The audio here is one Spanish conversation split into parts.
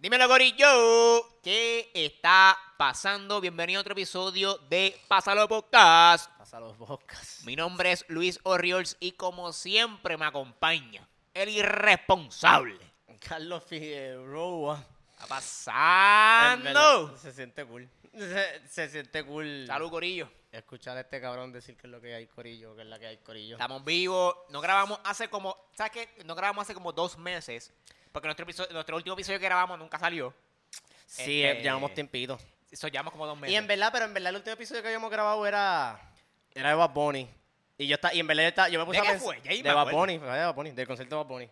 Dímelo, Gorillo. ¿Qué está pasando? Bienvenido a otro episodio de Pásalo Podcast. Pasa los bocas. Mi nombre es Luis Oriols y como siempre me acompaña el irresponsable. Carlos Figueroa. ¿Está pasando? Se siente cool. Se, se siente cool. Salud, Corillo. Escuchar a este cabrón decir que es lo que hay corillo, que es la que hay corillo. Estamos vivos. No grabamos hace como. ¿Sabes qué? No grabamos hace como dos meses. Porque nuestro, episodio, nuestro último episodio que grabamos nunca salió. Sí, este- eh, llevamos tiempito. Eso llevamos como dos meses. Y en verdad, pero en verdad el último episodio que habíamos grabado era era de Bad Bunny. Y yo está, y en verdad yo, estaba- yo me puse ¿De a qué fue? Ya de Bad. Bunny, de Bad Bunny, del concierto de Bad Bunny.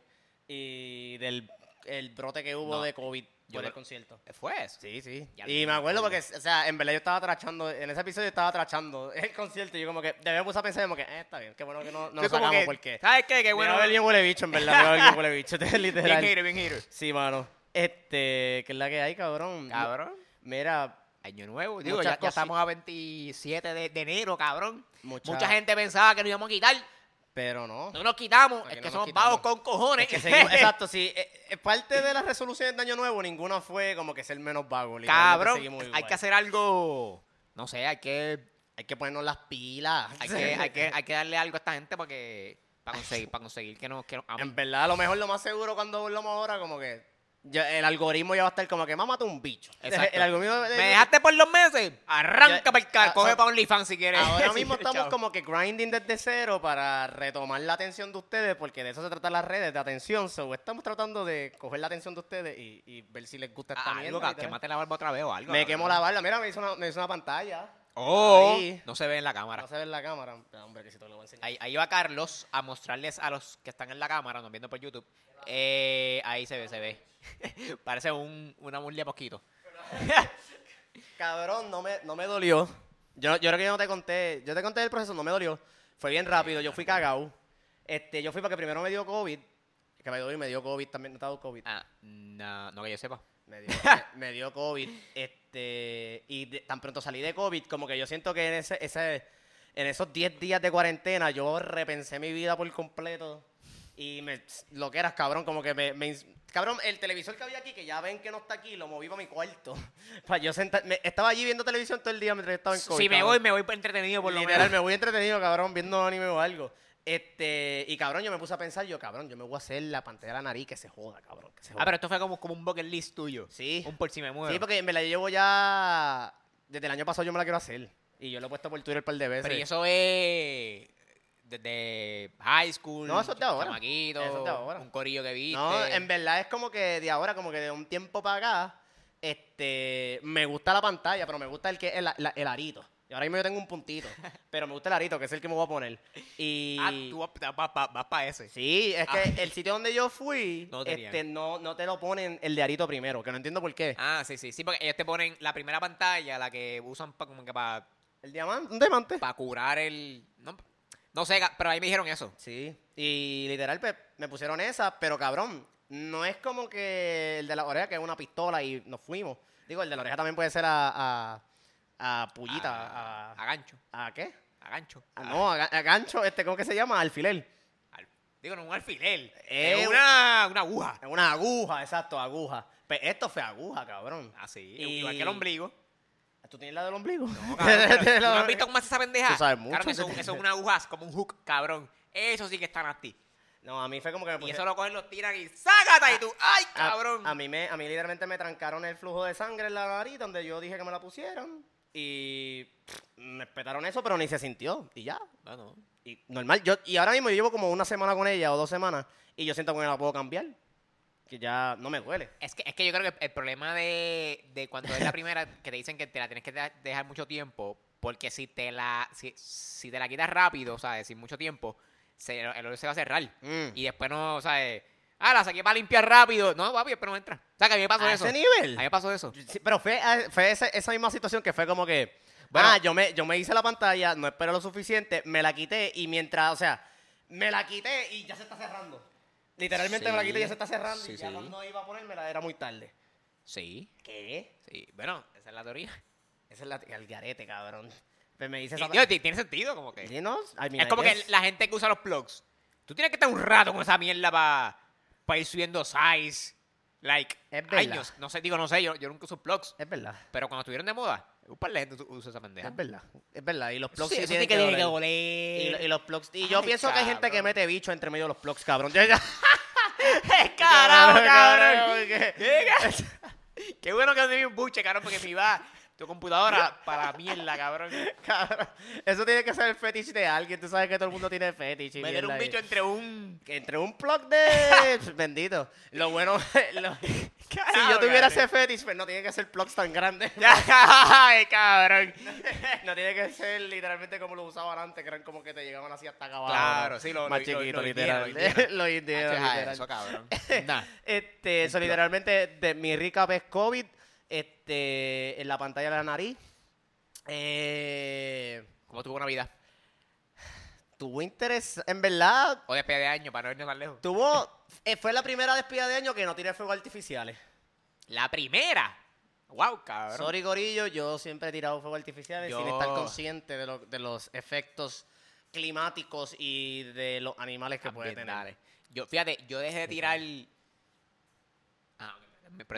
Y del el brote que hubo No, de COVID yo por el concierto. ¿Fue eso? Sí, sí. Ya y me acuerdo porque, o sea, en verdad yo estaba trachando, en ese episodio yo estaba trachando el concierto y yo como que, de puse a pensar como que, eh, está bien, qué bueno que no, no lo sacamos que, porque... ¿Sabes qué? Qué Bueno, bueno. a ver bien huele bicho, en verdad, me va a ver bien huele bicho, es Bien literal. hater, bien hater. Sí, mano. Este, que es la que hay, cabrón. Cabrón. Mira, Año nuevo. Digo, ya, ya estamos a 27 de, de enero, cabrón. Mucha- Mucha gente pensaba que nos íbamos a quitar. Pero no. No nos quitamos. Es no que nos somos vagos con cojones. Es que seguimos- exacto, sí. eh, eh, parte de las resoluciones de Año Nuevo, ninguna fue como que ser menos vago. Cabrón, hay que hacer algo. No sé, hay que, Hay que ponernos las pilas. hay que, hay que, hay que darle algo a esta gente para que. Para conseguir, para conseguir que nos, que nos. En verdad, a lo mejor lo más seguro cuando volvamos ahora, como que el algoritmo ya va a estar como que mámate un bicho. Exacto. El algoritmo ¿Me dejaste por los meses? Arranca Ya- para el ah, coge so- para OnlyFans si quieres. Ahora mismo estamos como que grinding desde cero para retomar la atención de ustedes, porque de eso se tratan las redes, de atención. So, estamos tratando de coger la atención de ustedes y, y ver si les gusta esta Ah, algo, mierda. literal. quemate la barba otra vez o algo. Me cabrón. quemo la barba. Mira, me hizo una, me hizo una pantalla. Oh, Ahí. no se ve en la cámara. No se ve en la cámara. Hombre, que si te lo voy a enseñar. Ahí, ahí va Carlos a mostrarles a los que están en la cámara, nos viendo por YouTube. Eh, ahí se ve, se ve. Parece un, una murlia mosquito. Cabrón, no me, no me dolió. Yo, yo creo que yo no te conté. Yo te conté el proceso, no me dolió. Fue bien rápido. Yo fui cagao. Este, yo fui porque primero me dio COVID. Que me dio, me dio COVID también. No te ha dado COVID. Ah, no, no que yo sepa. Me dio, me, me dio COVID. Este, y de- tan pronto salí de COVID, como que yo siento que en, ese, ese, en esos 10 días de cuarentena yo repensé mi vida por completo. Y me, lo que eras, cabrón, como que me, me Cabrón, el televisor que había aquí, que ya ven que no está aquí, lo moví para mi cuarto. Para yo sentar, me- estaba allí viendo televisión todo el día mientras estaba en COVID. Si me cabrón. voy, me voy entretenido por lo Literal, menos. me voy entretenido, cabrón, viendo anime o algo. Este, y cabrón, yo me puse a pensar, yo, cabrón, yo me voy a hacer la pantalla de la nariz que se joda, cabrón. Que se joda. Ah, pero esto fue como, como un bucket list tuyo. Sí. Un por si me muero. Sí, porque me la llevo ya. Desde el año pasado yo me la quiero hacer. Y yo lo he puesto por Twitter un par de veces. Pero y eso es desde high school. No, eso es de ahora. chamaquito, Eso es de ahora. Un corillo que viste. No, en verdad es como que de ahora, como que de un tiempo para acá, este, me gusta la pantalla, pero me gusta el que el, la- el arito. Y ahora mismo yo tengo un puntito, pero me gusta el arito, que es el que me voy a poner. Y Ah, tú vas, para ese. sí, es que Ah. el sitio donde yo fui, No este, no, no te lo ponen el de arito primero, que no entiendo por qué. Ah, sí, sí. Sí, porque ellos te ponen la primera pantalla, la que usan pa- como que para El diamante, un diamante. curar el. No, no sé, pero ahí me dijeron eso. Sí, y literal pues, me pusieron esa, pero cabrón, no es como que el de la oreja que es una pistola y nos fuimos. Digo, el de la oreja también puede ser a, a, a pullita, A, a, a gancho. ¿a qué? A gancho. Ah, no, a, ga- a gancho, este, ¿cómo que se llama? Alfiler. Al- digo, no un alfiler. Eh, Es una, una aguja. Es Una aguja, exacto, aguja. Pues esto fue aguja, cabrón. Ah, sí. Y- Igual que el ombligo. ¿Tú tienes la del ombligo? No, cabrón, pero ¿tú no has visto cómo hace esa pendeja? Tú sabes mucho. Cabrón, eso, eso es una aguja, como un hook, cabrón. Eso sí que está nasty. No, a mí fue como que me Y puse- eso lo cogen, los tiran y ¡sácata! Y tú, ¡ay, A- cabrón! A, mí me, a mí literalmente me trancaron el flujo de sangre en la nariz donde yo dije que me la pusieran. Y pff, me espetaron eso, pero ni se sintió. Y ya. Bueno, Y normal. Yo, y ahora mismo yo llevo como una semana con ella o dos semanas. Y yo siento que me la puedo cambiar. Que ya no me duele. Es que, es que yo creo que el problema de, de cuando es la primera, que te dicen que te la tienes que de- dejar mucho tiempo, porque si te la si, si te la quitas rápido, o sea, sin mucho tiempo, se, el olor se va a cerrar. Mm. Y después no, o sea, ah, la saqué para limpiar rápido. No, papi, pero no entra. O sea, que a mí me pasó ¿A eso. ese nivel? A mí me pasó eso. Sí, pero fue, ah, fue esa, esa misma situación que fue como que. Bueno. ah, yo me, yo me hice la pantalla, no esperé lo suficiente, me la quité y mientras, o sea, me la quité y ya se está cerrando. Literalmente me la quité y ya se está cerrando Sí, y ya cuando iba a ponérmela era muy tarde. Sí, ¿Qué? sí. Bueno, esa es la teoría. Esa es la, el garete, cabrón. Pues me dice tiene sentido, como que. Sí, no, I mean, Es como que la gente que usa los plugs. Tú tienes que estar un rato con esa mierda para ir subiendo size. like, Es verdad. años. No sé, digo, no sé, yo, yo nunca uso plugs. Es verdad. Pero cuando estuvieron de moda, un par de gente usa esa pendeja. Es verdad. Es verdad. Y los plugs sí, sí tienen que que doler. Y, lo- y los plugs. Y yo Ay, pienso que hay gente que cabrón. mete bicho entre medio de los plugs, cabrón. Carajo, cabrón. ¿Qué? ¿Qué? Qué bueno que no tenía un buche, cabrón, porque me iba tu computadora para la mierda, cabrón. Cabrón, Eso tiene que ser el fetiche de alguien. Tú sabes que todo el mundo tiene fetiche. Meter un bicho entre un... Entre un plug de. Bendito. Lo bueno. lo- Si yo tuviera cabrón. ese fetiche, pues no tiene que ser plugs tan grandes. Ay, cabrón. no tiene que ser literalmente como lo usaban antes, que eran como que te llegaban así hasta acá abajo. Claro, ¿no? sí, lo- Más lo- chiquito, lo literal. lo Deja literal. eso, cabrón. Nah. Este, eso literalmente, de mi recap es COVID, este, en la pantalla de la nariz. Eh, ¿Cómo tuvo Navidad? tuvo interés, en verdad, O despedida de año, para no irnos tan lejos. tuvo, eh, fue la primera despedida de año que no tiré fuegos artificiales. La primera. Wow, cabrón. Sorry, Gorillo, yo siempre he tirado fuegos artificiales sin estar consciente de, lo- de los efectos climáticos y de los animales que puede tener. Ambientales. Yo, fíjate, yo dejé de tirar... Ah,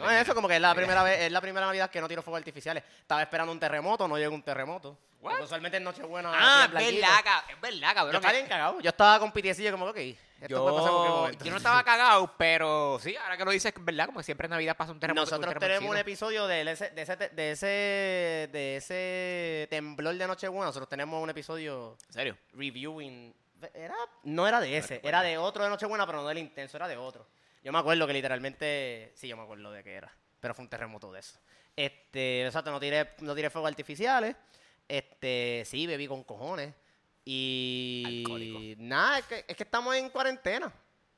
No, es eso como que es la primera vez, es la primera Navidad que no tiro fuegos artificiales. Estaba esperando un terremoto, no llegó un terremoto. Porque Usualmente en Nochebuena. Ah, es verdad, cab- es verdad, Yo cabrón. estaba bien cagado. Yo estaba con pitiecillo como, ok, esto puede pasar en cualquier Yo, momento. yo no estaba cagado, pero sí, ahora que lo dices, es verdad, como que siempre en Navidad pasa un terremoto. Nosotros un tenemos un episodio de ese, de, ese, de, ese, de ese temblor de Nochebuena. Nosotros tenemos un episodio ¿En serio? reviewing. Era, no era de ese, era de otro de Nochebuena, pero no del intenso, era de otro. Yo me acuerdo que literalmente. Sí, yo me acuerdo de qué era. Pero fue un terremoto de eso. Este, exacto, no tiré, no tiré fuegos artificiales. Este, sí, bebí con cojones. Y. Alcohólico. Nada, es que, es que estamos en cuarentena.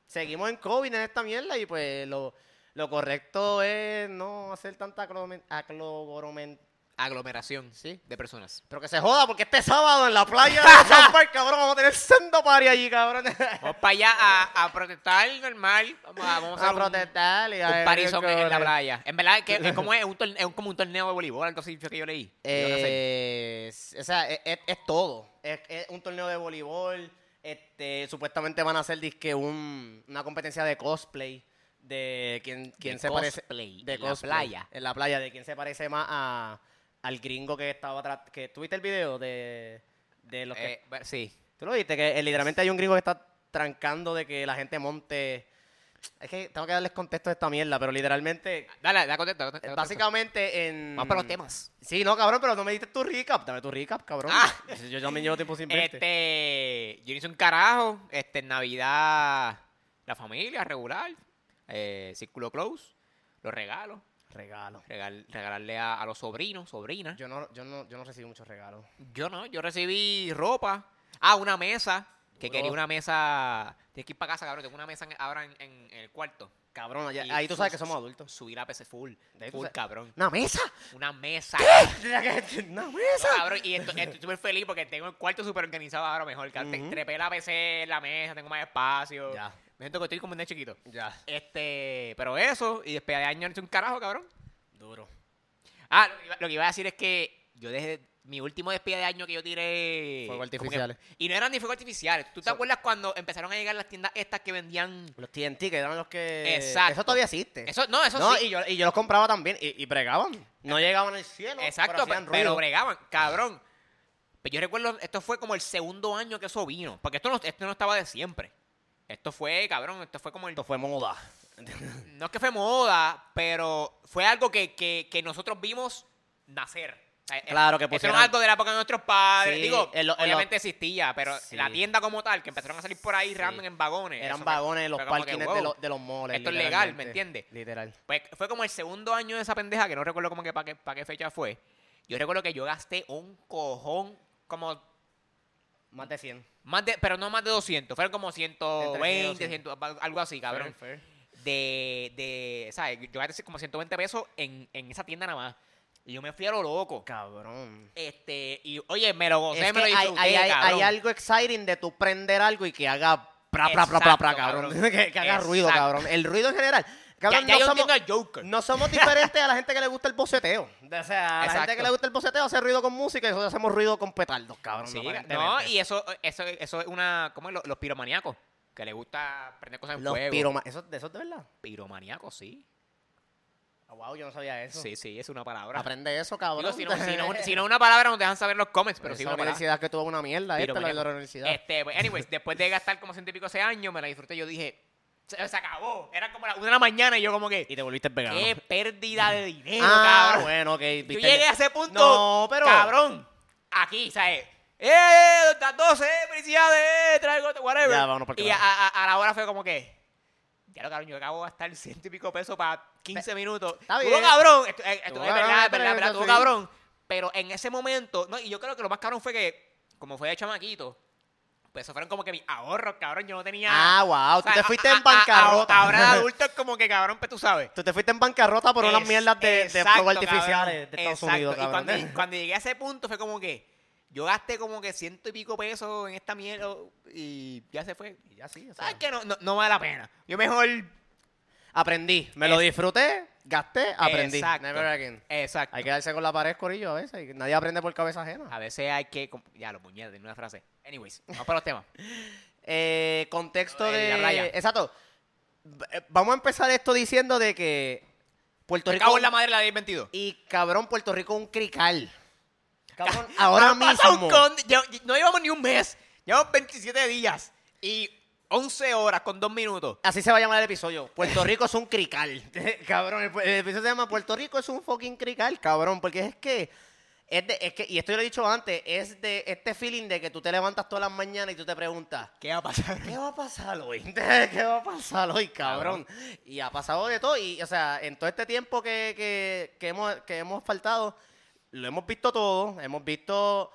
Seguimos en COVID en esta mierda y pues lo, lo correcto es no hacer tanta aclogoromen- Aglomeración Sí. de personas. Pero que se joda, porque este sábado en la playa de San Park, cabrón, vamos a tener sendo party allí, cabrón. Vamos para allá a, a protestar normal. Vamos a, vamos a a hacer un- protestar y a un, ver parizón en la playa. En verdad, es, que, es como, es, un torneo, es como un torneo de voleibol, algo así que yo leí. Eh, o sea, es, es- todo. Es, es un torneo de voleibol. Este, supuestamente van a hacer disque un, una competencia de cosplay de quién, quién De se parece cosplay, de en la cosplay, playa. en la playa de quién se parece más a, al gringo que estaba atrás que tuviste el video de de los que Eh, sí. tú lo viste que eh, literalmente hay un gringo que está trancando de que la gente monte es que tengo que darles contexto de esta mierda pero literalmente Dale, da contexto. da contexto. básicamente en Vamos para los temas. Sí, no, cabrón, pero no me diste tu recap. Dame tu recap, cabrón. Ah. Yo también llevo tiempo sin verte. Este, yo hice un carajo. Este, en Navidad, la familia regular, eh, círculo close, los regalos, Regalo. regal- regalarle a, a los sobrinos, sobrinas. Yo no, yo no, yo no recibí muchos regalos. Yo no, yo recibí ropa. Ah, una mesa. Que Duro. quería una mesa. Tienes que ir para casa, cabrón. Tengo una mesa en- ahora en, en- en el cuarto. Cabrón, ahí tú sabes que somos adultos. Subir a PC full. De Full, cabrón. ¿Una mesa? Una mesa. ¿Una No, mesa? cabrón, y esto- estoy súper feliz porque tengo el cuarto súper organizado ahora mejor. Ujú. Trepé la PC en la mesa, tengo más espacio. Ya. Me siento que estoy como un nene chiquito. Ya. Este, pero eso, y después de año no hice un carajo, cabrón. Duro. Ah, lo que, iba, lo que iba a decir es que yo desde mi último despedida de año que yo tiré. Fuegos que- artificiales. y no eran ni fuegos artificiales. ¿Tú te So- acuerdas cuando empezaron a llegar las tiendas estas que vendían. Los TNT, que eran los que... Exacto. Eso todavía existe. Eso, no, eso no, sí. y, yo, y yo los compraba también. Y, y bregaban. No llegaban al cielo. Exacto, pero pero, bregaban, cabrón. Pero yo recuerdo, esto fue como el segundo año que eso vino. Porque esto no, esto no estaba de siempre. Esto fue, cabrón, esto fue como el... Esto fue moda. No es que fue moda, pero fue algo que, que, que nosotros vimos nacer. O sea, Claro que pusieron- es algo de la época de nuestros padres. Sí, Digo, obviamente existía, pero Sí. la tienda como tal, que empezaron a salir por ahí Sí. random en vagones. Eran eso vagones en los parkings wow, de, los, de los malls. esto es legal. ¿me entiendes? Literal. Pues fue como el segundo año de esa pendeja, que no recuerdo como que para qué, para qué fecha fue. Yo recuerdo que yo gasté un cojón como Más de 100. Más de, pero no más de 200, fueron como 120, Entre 100. 100, algo así, cabrón. Fair, fair. De, de, ¿sabes? Yo gasté como 120 pesos en, en esa tienda nada más. Y yo me fui a lo loco. Cabrón. Este, y oye, me lo gocé, Es me lo disfruté, hay- hay- cabrón. hay algo exciting de tú prender algo y que haga pra, pra, pra, pra, pra, Exacto, cabrón. cabrón. que, que haga ruido, cabrón. El ruido en general. Ya, Cabrón, ya no, yo somos, Joker. no somos diferentes a la gente que le gusta el boceteo. O sea, a la gente que le gusta el boceteo hace ruido con música y nosotros hacemos ruido con petardos, cabrón. Sí, no, y eso, eso, eso es una, ¿cómo es? Los, los piromaníacos, que les gusta prender cosas en Los fuego. piroma... ¿Eso, ¿De eso es de verdad? Piromaníacos, sí. wow, yo no sabía eso. Sí, sí, es una palabra. Aprende eso, cabrón. Digo, si, no, si, no, si no una palabra, nos dejan saber los comments, pero sí esa una palabra. universidad que tuvo una mierda, esta, la de la universidad. Este, pues, anyways, después de gastar como ciento y pico ese año, me la disfruté. Yo dije, se, se acabó. Era como la una de la mañana y yo, como que, Y te volviste vegano. qué pérdida de dinero, ah, cabrón. bueno, ok. Yo llegué a ese punto, No, pero- cabrón, aquí, ¿sabes? ¡Eh! Las 12, felicidades, traigo, whatever. Ya, vámonos y a, a- a la hora fue como que, ya lo cabrón, yo acabo de gastar ciento y pico pesos para 15 minutos. Está Estuvo bien. cabrón, eh, estu- Estuvo es cabrón, verdad, es verdad, es verdad, estuvo cabrón. Pero en ese momento, no, y yo creo que lo más cabrón fue que, como fue de chamaquito, pues eso fueron como que mis ahorros, cabrón, yo no tenía... Ah, wow, o tú te fuiste a- en a- a- bancarrota. Ahora de adulto es como que cabrón, pues tú sabes. Tú te fuiste en bancarrota por unas mierdas de, de exacto, fuegos artificiales cabrón. de Estados Exacto. Unidos, Y cabrón. cuando, cuando llegué a ese punto fue como que yo gasté como que ciento y pico pesos en esta mierda y ya se fue. Y ya sí, o sea, ¿Sabes qué? No, no, no vale la pena. Yo mejor... aprendí, me lo disfruté, gasté, aprendí. Exacto. Never again. Exacto. Hay que darse con la pared, corillo, a veces. Nadie aprende por cabeza ajena. A veces hay que... Ya, los puñetas, tiene una frase. Anyways, vamos para los temas. Eh, contexto Eh, de... la playa. Exacto. Eh, Vamos a empezar esto diciendo de que Puerto Me Rico... cago en la madre la 1022. Y cabrón, Puerto Rico es un crical. Cabrón, ahora mismo... un con- ya- no llevamos ni un mes. Llevamos 27 días y 11 horas con 2 minutos. Así se va a llamar el episodio. Puerto Rico es un crical. cabrón, el, episodio se llama Puerto Rico es un fucking crical, cabrón. Porque es que, es de, es que, y esto yo lo he dicho antes, es de este feeling de que tú te levantas todas las mañanas y tú te preguntas, ¿Qué va a pasar? ¿qué va a pasar hoy? ¿Qué va a pasar hoy, cabrón? Y ha pasado de todo. Y, o sea, en todo este tiempo que, que, que hemos, que hemos faltado, lo hemos visto todo. Hemos visto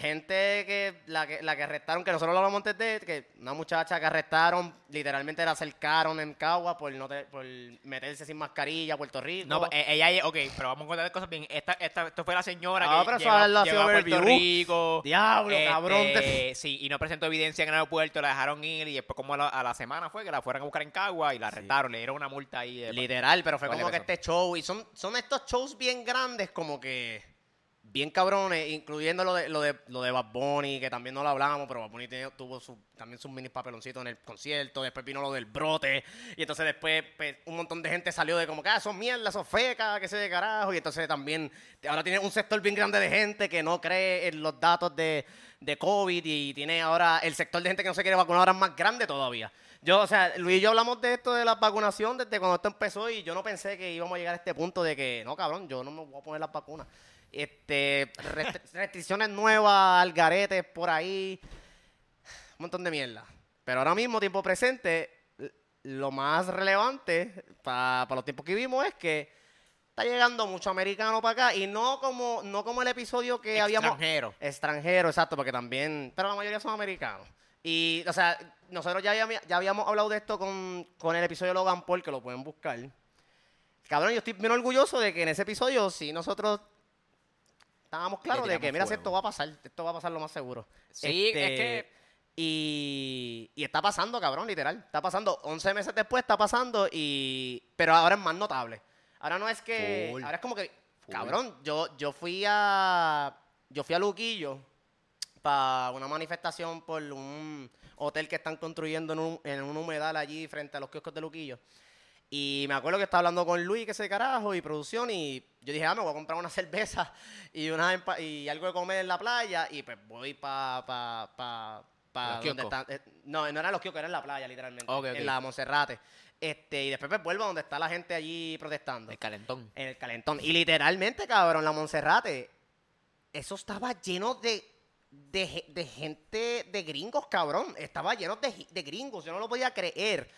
gente que la, que la que arrestaron, que nosotros lo hablamos antes de, que una muchacha que arrestaron, literalmente la acercaron en Cagua por, no te- por meterse sin mascarilla a Puerto Rico. No, eh, ella, ok, pero vamos a contar cosas bien. Esta, esta, esto fue la señora Ah, que pero llegó, a Puerto. Rico. Diablo, este, cabrón. Sí, y no presentó evidencia en el aeropuerto, la dejaron ir y después como a la, a la semana fue que la fueron a buscar en Cagua y la arrestaron, le dieron una multa ahí. Literal, pero fue como que este show. Y son, son estos shows bien grandes, como que. Bien cabrones, incluyendo lo de, lo de, lo de Bad Bunny, que también no lo hablamos, pero Bad Bunny tuvo su, también sus mini papeloncitos en el concierto. Después vino lo del brote. Y entonces después pues, un montón de gente salió de como que, ah, son mierdas, son fecas, que se de carajo. Y entonces también, ahora tiene un sector bien grande de gente que no cree en los datos de, de COVID. Y tiene ahora el sector de gente que no se quiere vacunar ahora es más grande todavía. Yo, o sea, Luis y yo hablamos de esto de la vacunación desde cuando esto empezó y yo no pensé que íbamos a llegar a este punto de que, no, cabrón, yo no me voy a poner las vacunas. Este, restri- restricciones nuevas, algaretes por ahí, un montón de mierda. Pero ahora mismo, tiempo presente, lo más relevante para los tiempos que vivimos es que está llegando mucho americano para acá y no como, no como el episodio que habíamos... Extranjero. Extranjero, exacto, porque también, pero la mayoría son americanos. Y, o sea, nosotros ya habíamos, ya habíamos hablado de esto con, con el episodio de Logan Paul, que lo pueden buscar. Cabrón, yo estoy bien orgulloso de que en ese episodio, sí, nosotros estábamos claros de que, mira, si esto va a pasar, esto va a pasar lo más seguro. Sí, Este, es que Y, y está pasando, cabrón, literal. Está pasando. 11 meses después está pasando, y pero ahora es más notable. Ahora no es que... Full. Ahora es como que, Full. cabrón, yo, yo fui a... Yo fui a Luquillo para una manifestación por un hotel que están construyendo en un, en un humedal allí frente a los kioscos de Luquillo. Y me acuerdo que estaba hablando con Luis, que ese carajo, y producción, y yo dije, ah, me voy a comprar una cerveza y, una empa- y algo de comer en la playa, y pues voy para pa, pa, pa donde eh, no, no eran los kioscos, era en la playa, literalmente, Ok, ok. en la Monserrate. Este, y después pues vuelvo a donde está la gente allí protestando. el calentón. En el calentón. Y literalmente, cabrón, la Monserrate, eso estaba lleno de, de, de gente, de gringos, cabrón. Estaba lleno de, de gringos, yo no lo podía creer.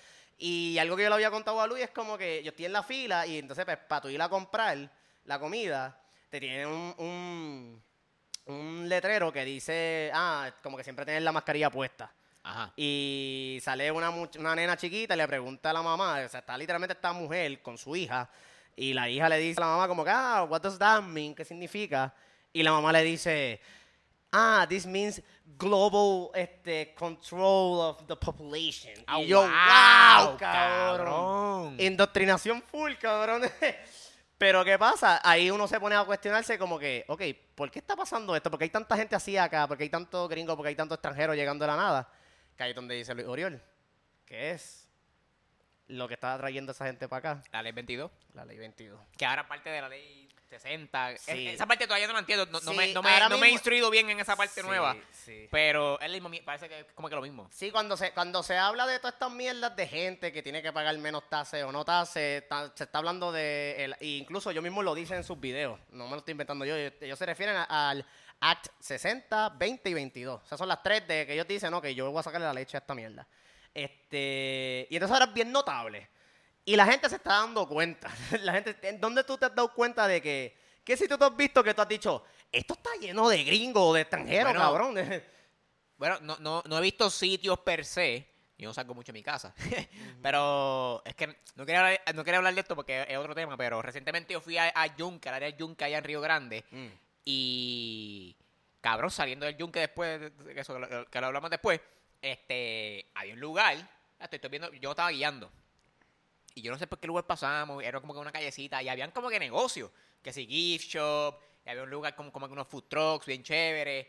Y algo que yo le había contado a Luis es como que yo estoy en la fila y entonces, pues, para tú ir a comprar la comida, te tienen un, un, un letrero que dice, ah, como que siempre tienes la mascarilla puesta. Ajá. Y sale una, una nena chiquita y le pregunta a la mamá, o sea, está literalmente esta mujer con su hija, y la hija le dice a la mamá como que, ah, what does that mean? ¿Qué significa? Y la mamá le dice, ah, this means global este, control of the population. Ah, y yo, wow, wow, cabrón. cabrón. Indoctrinación full, cabrón. Pero ¿qué pasa? Ahí uno se pone a cuestionarse como que, ok, ¿por qué está pasando esto? ¿Por qué hay tanta gente así acá? ¿Por qué hay tanto gringo? ¿Por qué hay tanto extranjero llegando de la nada? Que ahí es donde dice Luis Oriol, que es lo que está trayendo esa gente para acá. La ley 22. La ley 22. Que ahora parte de la ley 60. Sí. Es- Esa parte todavía no la entiendo. No, me, no, me, no me he instruido bien en esa parte Sí, nueva. Pero es mismo, parece que es como que lo mismo. Sí, cuando se, cuando se habla de todas estas mierdas de gente que tiene que pagar menos tasa o no tasa, está- se está hablando de... el- e incluso yo mismo lo dicen en sus videos, no me lo estoy inventando yo, ellos, se refieren a- al Act 60, 20 y 22. Esas son las tres de que ellos dicen, no, que yo voy a sacarle la leche a esta mierda. Este, y entonces ahora es bien notable. Y la gente se está dando cuenta. La gente, ¿en ¿Dónde tú te has dado cuenta de que... ¿Qué si tú has visto que tú has dicho, esto está lleno de gringos, de extranjeros, Bueno, cabrón? Bueno, no, no, no he visto sitios per se. Yo no salgo mucho de mi casa. pero es que no quería, hablar, no quería hablar de esto porque es otro tema. Pero recientemente yo fui a, a Yunque, al área de Yunque allá en Río Grande. Mm. Y cabrón, saliendo del yunque después, de- de eso, que lo- que lo hablamos después, este, había un lugar, estoy, estoy viendo, yo estaba guiando. Y yo no sé por qué lugar pasamos, era como que una callecita, y habían como que negocios, que si gift shop, y había un lugar como, como que unos food trucks bien chéveres.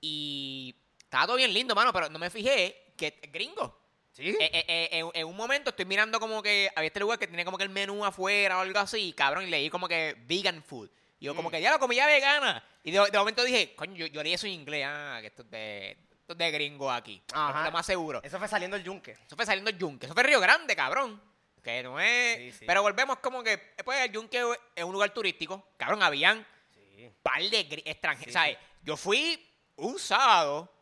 Y estaba todo bien lindo, mano, pero no me fijé que es gringo. ¿Sí? Eh, eh, eh, en, un momento estoy mirando como que había este lugar que tenía como que el menú afuera o algo así, cabrón, y leí como que vegan food. Y yo como Mm. que ya la comida vegana. Y de, de momento dije, coño, yo, yo leí eso en inglés, ah, que esto es de, esto es de gringo aquí. Ajá. Lo más seguro. Eso fue saliendo el yunque. Eso fue saliendo el yunque. Eso fue Río Grande, cabrón. Que no es... Sí, sí. Pero volvemos como que, pues el yunque es un lugar turístico. Cabrón, habían Sí. par de extranjeros. ¿sabes? Yo fui un sábado.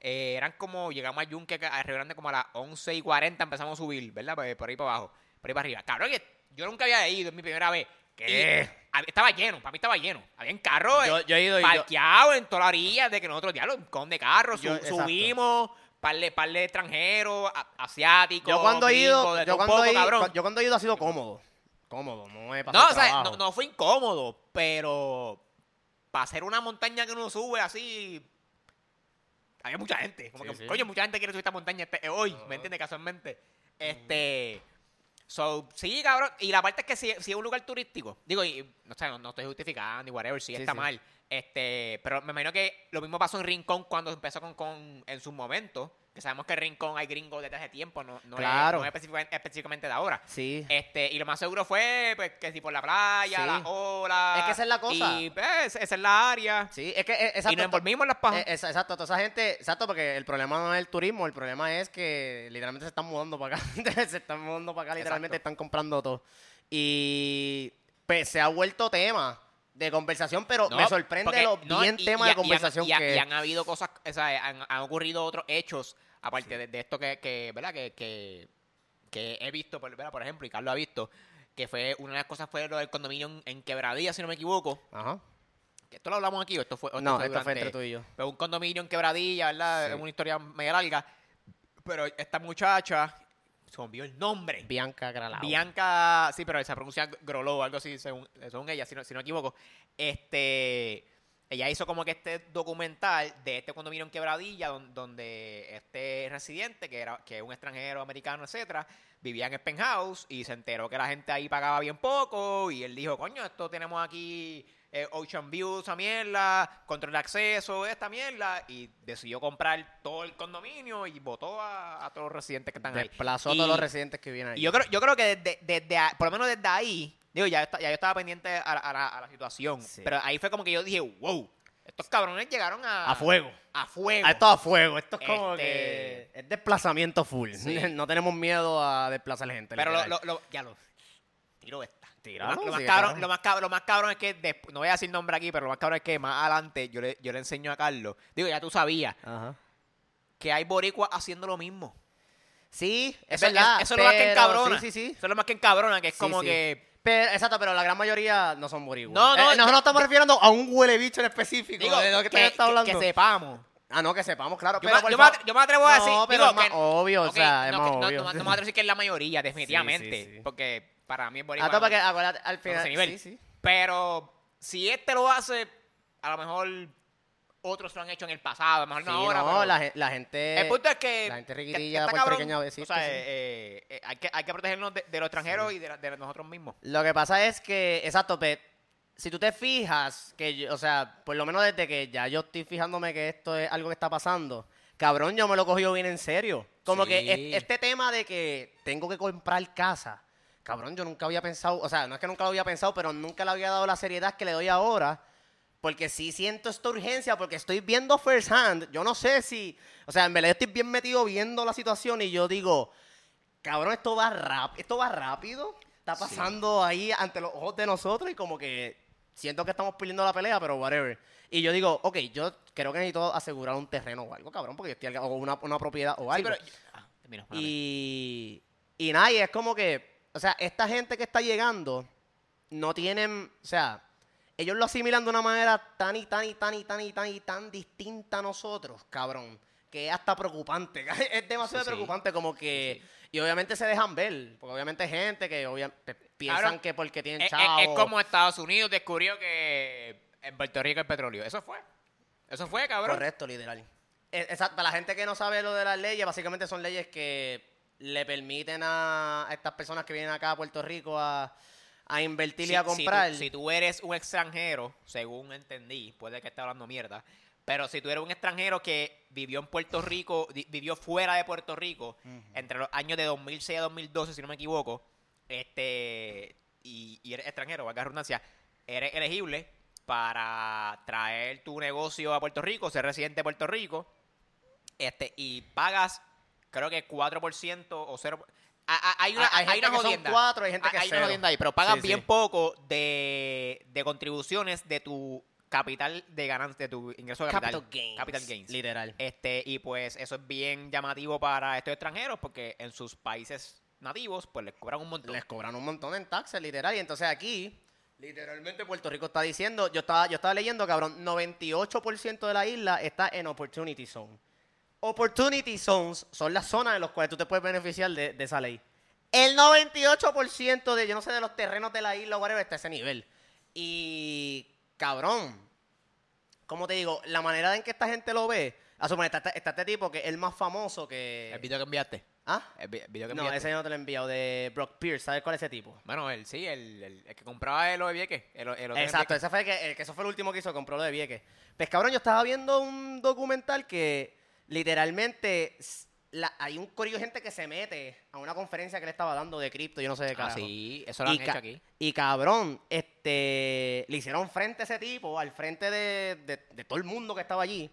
eh, eran como, llegamos a Yunque, a Río Grande, como a las 11 y 40 empezamos a subir, ¿verdad? Por, por ahí para abajo, por ahí para arriba. Cabrón, que yo nunca había ido, es mi primera vez. ¿Qué? Estaba lleno, para mí estaba lleno. Había carros Yo- yo he ido y yo- en toda la orilla de que nosotros, diablo, con de carros, subimos, par de, par de extranjeros, a- asiáticos, Yo cuando he ido, de yo cuando, poco, he ido cabrón. yo cuando he ido ha sido cómodo. Cómodo, no he pasado No, o sea, no, no fue incómodo, pero para hacer una montaña que uno sube así, había mucha gente. Como Sí, que, sí. coño, mucha gente quiere subir esta montaña este- eh, hoy. ¿me entiendes? Casualmente. Este. So, sí, cabrón. Y la parte es que si, si es un lugar turístico, digo, y, no, sé, no, no estoy justificando y whatever, si Sí, está sí. mal. Este, pero me imagino que lo mismo pasó en Rincón cuando empezó con, con en su momento. Que sabemos que Rincón hay gringos desde hace tiempo, no, no, es- no específicamente, específicamente de ahora. Sí. Este, y lo más seguro fue pues, que si por la playa, Sí. las olas. Es que esa es la cosa. Y pues, esa es la área. Sí, es que eh, y exacto. nos envolvimos en las pajas. eh, exacto, toda esa gente, exacto, porque el problema no es el turismo, el problema es que literalmente se están mudando para acá. se están mudando para acá, literalmente Exacto. están comprando todo. Y pues se ha vuelto tema de conversación, pero No, me sorprende porque- lo no, bien y- tema y- de conversación y, han- que y han habido cosas, o sea, han, han ocurrido otros hechos, aparte de, de esto que, que, ¿verdad? Que, que, que he visto, por, ¿verdad? por ejemplo, y Carlos ha visto, que fue una de las cosas fue lo del condominio en, en Quebradilla, si no me equivoco. Ajá. Esto lo hablamos aquí, o esto fue, o No, esto fue entre tú y yo. Fue un condominio en Quebradilla, ¿verdad? Sí. Es una historia media larga. Pero esta muchacha, se olvidó el nombre. Bianca Gralao. Bianca, sí, pero se pronuncia Groló o algo así, según, según ella, si no, si no me equivoco. Este, ella hizo como que este documental de este condominio en Quebradilla, don- donde este residente, que era que es un extranjero americano, etcétera, vivía en el penthouse y se enteró que la gente ahí pagaba bien poco y él dijo, coño, esto tenemos aquí eh, Ocean View, esa mierda, control de acceso, esta mierda, y decidió comprar todo el condominio y votó a, a todos los residentes que están ahí. Desplazó a todos los residentes que vienen ahí. yo creo, yo creo que desde, desde por lo menos desde ahí, digo, ya, está- ya yo estaba pendiente a, la- a la, a la situación. Sí. Pero ahí fue como que yo dije, wow, estos cabrones llegaron a, a fuego. A fuego. A esto a fuego. Esto es como Este- que es desplazamiento full. Sí. No tenemos miedo a desplazar gente. pero lo, literal. lo, lo- ya lo tiro esta. Tíralo, lo, más, lo, más sí, cabrón, lo, más cabrón, lo más cabrón es que, no voy a decir nombre aquí, pero lo más cabrón es que más adelante yo le, yo le enseño a Carlos, digo, ya tú sabías, Ajá. que hay boricuas haciendo lo mismo. Sí, es Eso, verdad. eso es lo más que encabrona. Sí, sí, sí. Eso es lo más que encabrona, que es Sí, como sí. que... Pero, exacto, pero la gran mayoría no son boricuas. No, no, Eh, nosotros nos estamos refiriendo a un huele bicho en específico. Digo, de lo que, sepamos. Ah, no, que sepamos, claro. Yo, pero me, por yo, me favor- atre- yo me atrevo a decir. No, pero digo es más que- obvio, o sea, es no, más que- no, obvio. no, no me atrevo a decir que es la mayoría, definitivamente. sí, sí. Porque para mí es Ah, boricua. no, porque acuérdate, al no final. ese nivel. Pero si este lo hace, a lo mejor otros lo han hecho en el pasado, a lo mejor Sí, no ahora. no, pero la, gen- la gente. el punto es que. la gente riquitilla puertorriqueña cabrón. existe, O sea, sí. eh, eh, hay, que, hay que protegernos de, de los extranjeros y de, de nosotros mismos. Lo que pasa es que, exacto, pe- si tú te fijas, que yo- o sea, por lo menos desde que ya yo estoy fijándome que esto es algo que está pasando, cabrón, yo me lo he cogido bien en serio. Como que es- este tema de que tengo que comprar casa, cabrón, yo nunca había pensado, o sea, no es que nunca lo había pensado, pero nunca le había dado la seriedad que le doy ahora. Porque sí siento esta urgencia, porque estoy viendo first hand. Yo no sé si, o sea, en verdad estoy bien metido viendo la situación y yo digo, cabrón, esto va rápido, esto va rápido, está Sí. pasando ahí ante los ojos de nosotros y como que siento que estamos perdiendo la pelea, pero whatever. Y yo digo, ok, yo creo que necesito asegurar un terreno o algo, cabrón, porque yo estoy o una, una propiedad o Sí, algo. pero... ah, mía. y, y nada, y es como que, o sea, esta gente que está llegando no tienen, o sea, ellos lo asimilan de una manera tan y tan y tan y tan y tan y tan distinta a nosotros, cabrón, que es hasta preocupante. Es demasiado Sí, sí. preocupante, como que. Y obviamente se dejan ver, porque obviamente hay gente que obviamente piensan que porque tienen Es, es- chavos. es como Estados Unidos descubrió que en Puerto Rico hay petróleo. Eso fue. Eso fue, cabrón. Correcto, literal. Eh, Exacto, para la gente que no sabe lo de las leyes, básicamente son leyes que le permiten a estas personas que vienen acá a Puerto Rico a, a invertir Si- y a si tú- comprar. Si tú, eres un extranjero, según entendí, puede que esté hablando mierda, pero si tú eres un extranjero que vivió en Puerto Rico, vivió fuera de Puerto Rico, entre los años de 2006 a 2012, si no me equivoco, este y, y eres extranjero, valga redundancia, eres elegible para traer tu negocio a Puerto Rico, ser residente de Puerto Rico, este y pagas, creo que 4% o 0%. Hay una, Hay- hay hay gente una que son jodienda. cuatro, hay gente que hay una cero. jodienda ahí, pero pagas Sí, sí. bien poco de, de contribuciones de tu capital de ganancia, de tu ingreso de capital. Capital gains. Capital gains. Literal. Este, y pues eso es bien llamativo para estos extranjeros porque en sus países nativos pues les cobran un montón. Les cobran un montón en taxes, literal. Y entonces aquí, literalmente Puerto Rico está diciendo, yo estaba, yo estaba leyendo, cabrón, 98% de la isla está en Opportunity Zone. Opportunity Zones son las zonas en las cuales tú te puedes beneficiar de, de esa ley. El 98% de, yo no sé, de los terrenos de la isla o whatever está a ese nivel. Y, cabrón, como te digo, la manera en que esta gente lo ve, a su manera, está, está este tipo que es el más famoso que... El video que enviaste. ¿Ah? El vi- video que No, ese yo no te lo he enviado, de Brock Pierce, ¿sabes cuál es ese tipo? Bueno, el sí, el, el, el que compraba el de Vieques. El, Exacto, ese fue el que, el que eso fue el último que hizo, compró lo de Vieques. Pues cabrón, yo estaba viendo un documental que literalmente la- hay un corillo de gente que se mete a una conferencia que le estaba dando de cripto, yo no sé de qué. Ah, sí, eso lo han y, hecho ca- aquí. y cabrón, este, le hicieron frente a ese tipo, al frente de, de- de todo el mundo que estaba allí.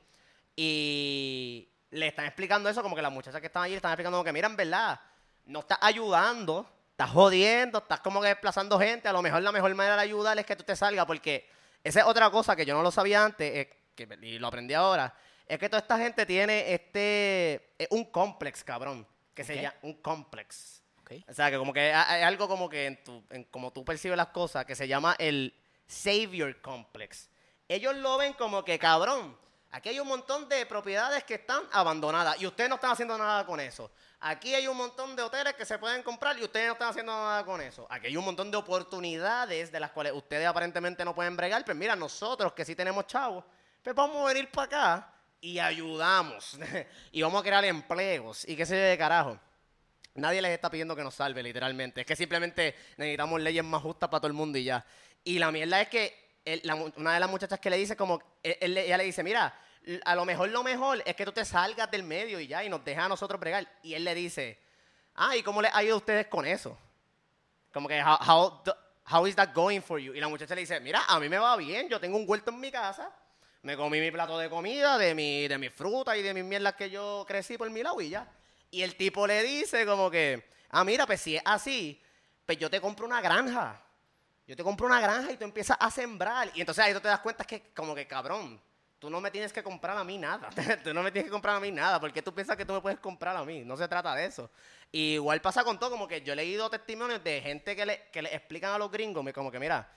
Y le están explicando eso, como que las muchachas que estaban allí le están explicando como que, mira, en verdad, no estás ayudando, estás jodiendo, estás como que desplazando gente. A lo mejor la mejor manera de ayudar es que tú te salgas, porque esa es otra cosa que yo no lo sabía antes, eh, que, y lo aprendí ahora, es que toda esta gente tiene este, eh, un complex, cabrón, que se llama un complex. Ok. O sea, que como que es es algo como que en tu, en como tú percibes las cosas, que se llama el Savior Complex. Ellos lo ven como que, cabrón, aquí hay un montón de propiedades que están abandonadas y ustedes no están haciendo nada con eso. Aquí hay un montón de hoteles que se pueden comprar y ustedes no están haciendo nada con eso. Aquí hay un montón de oportunidades de las cuales ustedes aparentemente no pueden bregar. Pero mira, nosotros que sí tenemos chavos, pues vamos a venir para acá y ayudamos. y vamos a crear empleos y qué sé yo de carajo. Nadie les está pidiendo que nos salve, literalmente. Es que simplemente necesitamos leyes más justas para todo el mundo y ya. Y la mierda es que una de las muchachas que le dice como, le- ella le dice, mira, a lo mejor lo mejor es que tú te salgas del medio y ya, y nos dejas a nosotros bregar. Y él le dice, ah, ¿y cómo les ha ido a ustedes con eso? Como que, how, how is that going for you? Y la muchacha le dice, mira, a mí me va bien, yo tengo un huerto en mi casa, me comí mi plato de comida, de mi, de mi fruta y de mis mierdas que yo crecí por mi lado y ya. Y el tipo le dice como que, ah, mira, pues si es así, pues yo te compro una granja. Yo te compro una granja y tú empiezas a sembrar. Y entonces ahí tú te das cuenta que como que, cabrón, tú no me tienes que comprar a mí nada. tú no me tienes que comprar a mí nada. porque tú piensas que tú me puedes comprar a mí? No se trata de eso. Y igual pasa con todo, como que yo he leído testimonios de gente que le, que le explican a los gringos, como que mira,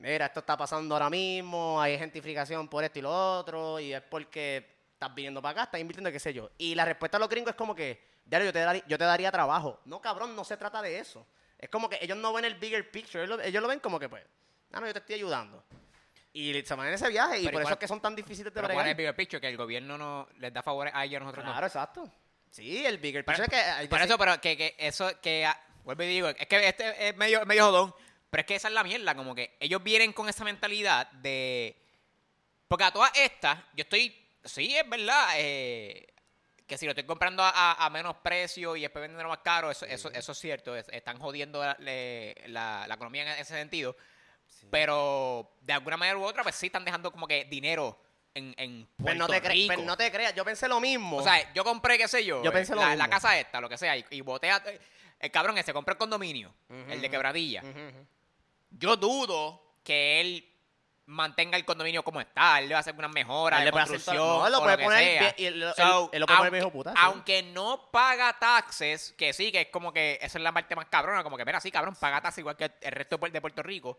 mira, esto está pasando ahora mismo, hay gentrificación por esto y lo otro, y es porque estás viniendo para acá, estás invirtiendo, qué sé yo. Y la respuesta a los gringos es como que, diario, yo te, daría, yo te daría trabajo. No, cabrón, no se trata de eso. Es como que ellos no ven el bigger picture, ellos lo, ellos lo ven como que, pues, ah, no, yo te estoy ayudando. Y se van en ese viaje, y Pero por eso es que son tan difíciles de Pero ¿cuál bregar. es el bigger picture? Que el gobierno no les da favores a ellos, a nosotros no. Claro, exacto. Sí, el bigger Pero- picture es que... hay Por eso, pero que, que eso, que, ah, vuelvo y digo, es que este es medio, medio jodón, pero es que esa es la mierda, como que ellos vienen con esa mentalidad de... Porque a todas estas, yo estoy, sí, es verdad, eh, que si lo estoy comprando a, a- a menos precio y después vendiendo más caro, eso, eso, eso es cierto. es- están jodiendo la, la- la economía en ese sentido. Pero de alguna manera u otra, pues sí están dejando como que dinero en, en Puerto Pero no, te cre- Rico. pero no te creas, yo pensé lo mismo. O sea, yo compré, qué sé yo, Yo pensé lo la, mismo. la casa esta, lo que sea, y, y boté a- El cabrón ese compró el condominio, el de quebradilla. Ujú. Yo dudo que él mantenga el condominio como está. Él le va a hacer unas mejoras le puede hacer todo- no, lo puede que poner aunque, no paga taxes, que sí, que es como que esa es la parte más cabrona, como que, mira, sí, cabrón, paga taxes igual que el resto de Puer- de Puerto Rico.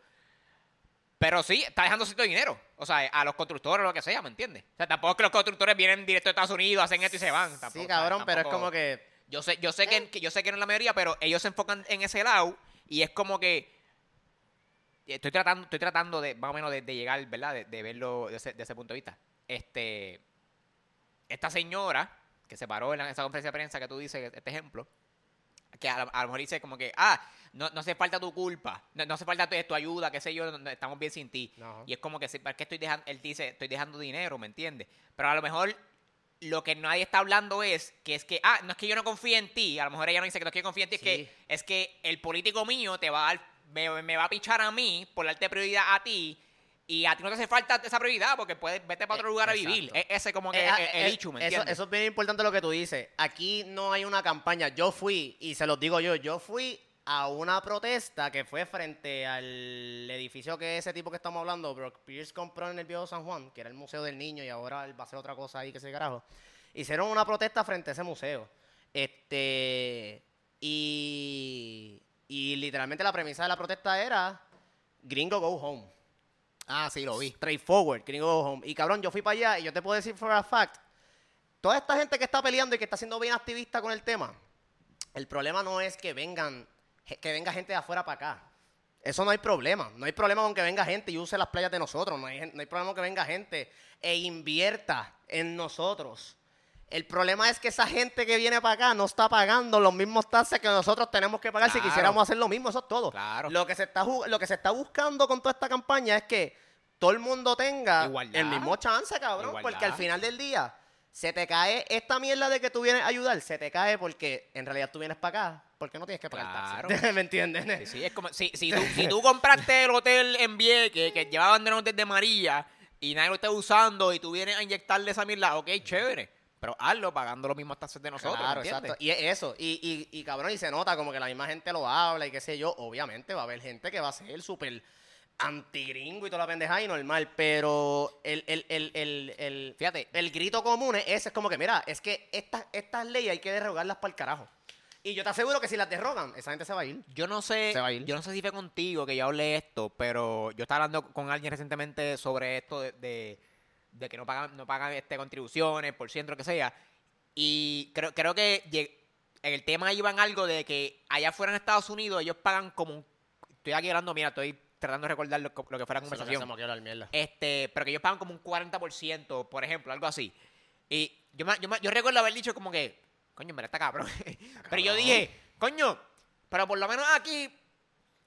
Pero sí, está dejando cierto dinero. O sea, a los constructores o lo que sea, ¿me entiendes? O sea, tampoco es que los constructores vienen directo de Estados Unidos, hacen esto y se van. Tampoco, Sí, o sea, cabrón, pero es como que. yo sé, yo sé que, que yo sé que no es la mayoría, pero ellos se enfocan en ese lado y es como que estoy tratando, estoy tratando de más o menos de, de llegar, ¿verdad? De, de verlo de ese, de ese punto de vista. Este, esta señora que se paró en la- esa conferencia de prensa que tú dices, este ejemplo, que a, lo- a lo mejor dice como que, ah, no, no hace falta tu culpa, no, no hace falta tu, tu ayuda, qué sé yo, no- estamos bien sin ti. Y es como que, ¿para qué estoy dejando? Él dice, estoy dejando dinero, ¿me entiendes? Pero a lo mejor lo que nadie está hablando es que es que, ah, no es que yo no confíe en ti, a lo mejor ella no dice que no es que yo confíe en ti, es, que, es que el político mío te va a dar, me, me va a pichar a mí por darte prioridad a ti. Y a ti no te hace falta esa prioridad porque puedes vete para otro Eh, lugar a exacto. vivir. E- Ese como que Eh, es ah, el, eh, el issue, ¿me eso, eso es bien importante lo que tú dices. Aquí no hay una campaña. Yo fui, y se los digo yo, yo fui a una protesta que fue frente al edificio que ese tipo que estamos hablando, Brock Pierce compró en el viejo San Juan, que era el Museo del Niño, y ahora va a hacer otra cosa ahí que se carajo. Hicieron una protesta frente a ese museo. Este. Y. Y literalmente la premisa de la protesta era: Gringo go home. ah, sí, lo vi. Straightforward, Gringo Go Home. Y cabrón, yo fui para allá y yo te puedo decir for a fact, toda esta gente que está peleando y que está siendo bien activista con el tema, el problema no es que vengan, que venga gente de afuera para acá. Eso no hay problema. No hay problema con que venga gente y use las playas de nosotros. No hay, no hay problema con que venga gente e invierta en nosotros. El problema es que esa gente que viene para acá no está pagando los mismos taxes que nosotros tenemos que pagar si quisiéramos hacer lo mismo. Eso es todo. Claro. Lo que se está lo que se está buscando con toda esta campaña es que todo el mundo tenga Igualdad. el mismo chance, cabrón, Igualdad. porque al final del día se te cae esta mierda de que tú vienes a ayudar, se te cae porque en realidad tú vienes para acá porque no tienes que pagar Claro. ¿Me entiendes? Sí, sí, es como si, si, tú, si tú compraste el hotel en Vieques que lleva banderas desde María y nadie lo está usando y tú vienes a inyectarle esa mierda, ok, chévere. Pero hazlo pagando los mismos taxes de nosotros. Claro, exacto. Y es eso. Y, y, y cabrón, y se nota como que la misma gente lo habla y qué sé yo. Obviamente va a haber gente que va a ser súper antigringo y toda la pendeja y normal. Pero el, el, el, el, el, Fíjate. el grito común es ese. Es como que, mira, es que estas, estas leyes hay que derrogarlas para el carajo. Y yo te aseguro que si las derrogan, esa gente se va a ir. Yo no sé, Se va a ir. yo no sé si fue contigo que yo hablé esto, pero yo estaba hablando con alguien recientemente sobre esto de, de, de que no pagan, no pagan este contribuciones, por ciento, lo que sea. Y creo, creo que en el tema iban algo de que allá afuera en Estados Unidos ellos pagan como un, estoy aquí hablando, mira, estoy tratando de recordar lo, lo que fue la conversación. Este, pero que ellos pagan como un 40%, por ejemplo, algo así. Y yo, yo, yo recuerdo haber dicho como que, coño, mira, está cabrón. pero yo dije, coño, pero por lo menos aquí,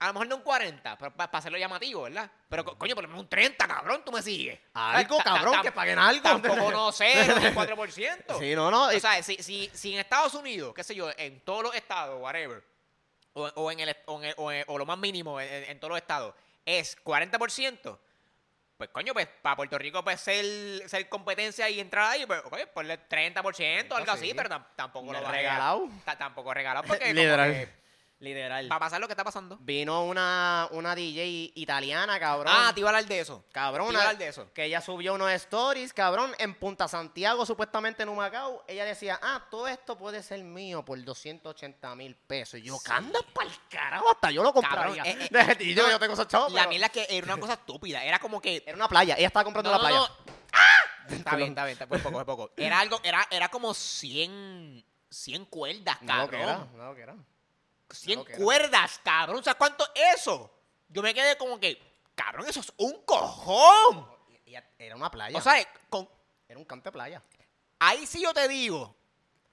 a lo mejor no un 40, pero para hacerlo llamativo, ¿verdad? Pero, co- coño, por lo menos un 30, cabrón, tú me sigues. Algo, cabrón, que paguen algo. Tampoco no sé, un 4%. Sí, no, no. O sea, si, si, si en Estados Unidos, qué sé yo, en todos los estados, whatever, o, o en el, o, en el- o en- o lo más mínimo en, en- todos los estados, es 40%, pues coño, pues para Puerto Rico pues ser, ser competencia y entrar ahí, pues oye, ponle 30%, algo así, sí. pero tam- tampoco lo vaya- Regalado. ta- tampoco regalado porque Literal. que Literal. va a pasar lo que está pasando. Vino una, una DJ italiana, cabrón. Ah, te iba a hablar de eso. Cabrón, Te iba a una- hablar de eso. que ella subió unos stories, cabrón, en Punta Santiago, supuestamente en Humacao. Ella decía, ah, todo esto puede ser mío por 280 mil pesos. Y yo, Sí. anda pa'l carajo, hasta yo lo compraría. Cabrón, eh, eh, y yo, yo tengo esos chavos, La pero mierda es que era una cosa estúpida, era como que Era una playa, ella estaba comprando No, la no, playa. no. Está bien, está bien, está- fue poco, fue poco. Era algo, era, era como 100, 100 cuerdas, No lo que era, cabrón. no lo que era. 100 lo que era. cuerdas, cabrón. ¿Sabes cuánto es eso? Yo me quedé como que, cabrón, eso es un cojón. Era una playa. O sea, con, era un canto de playa. ahí sí yo te digo.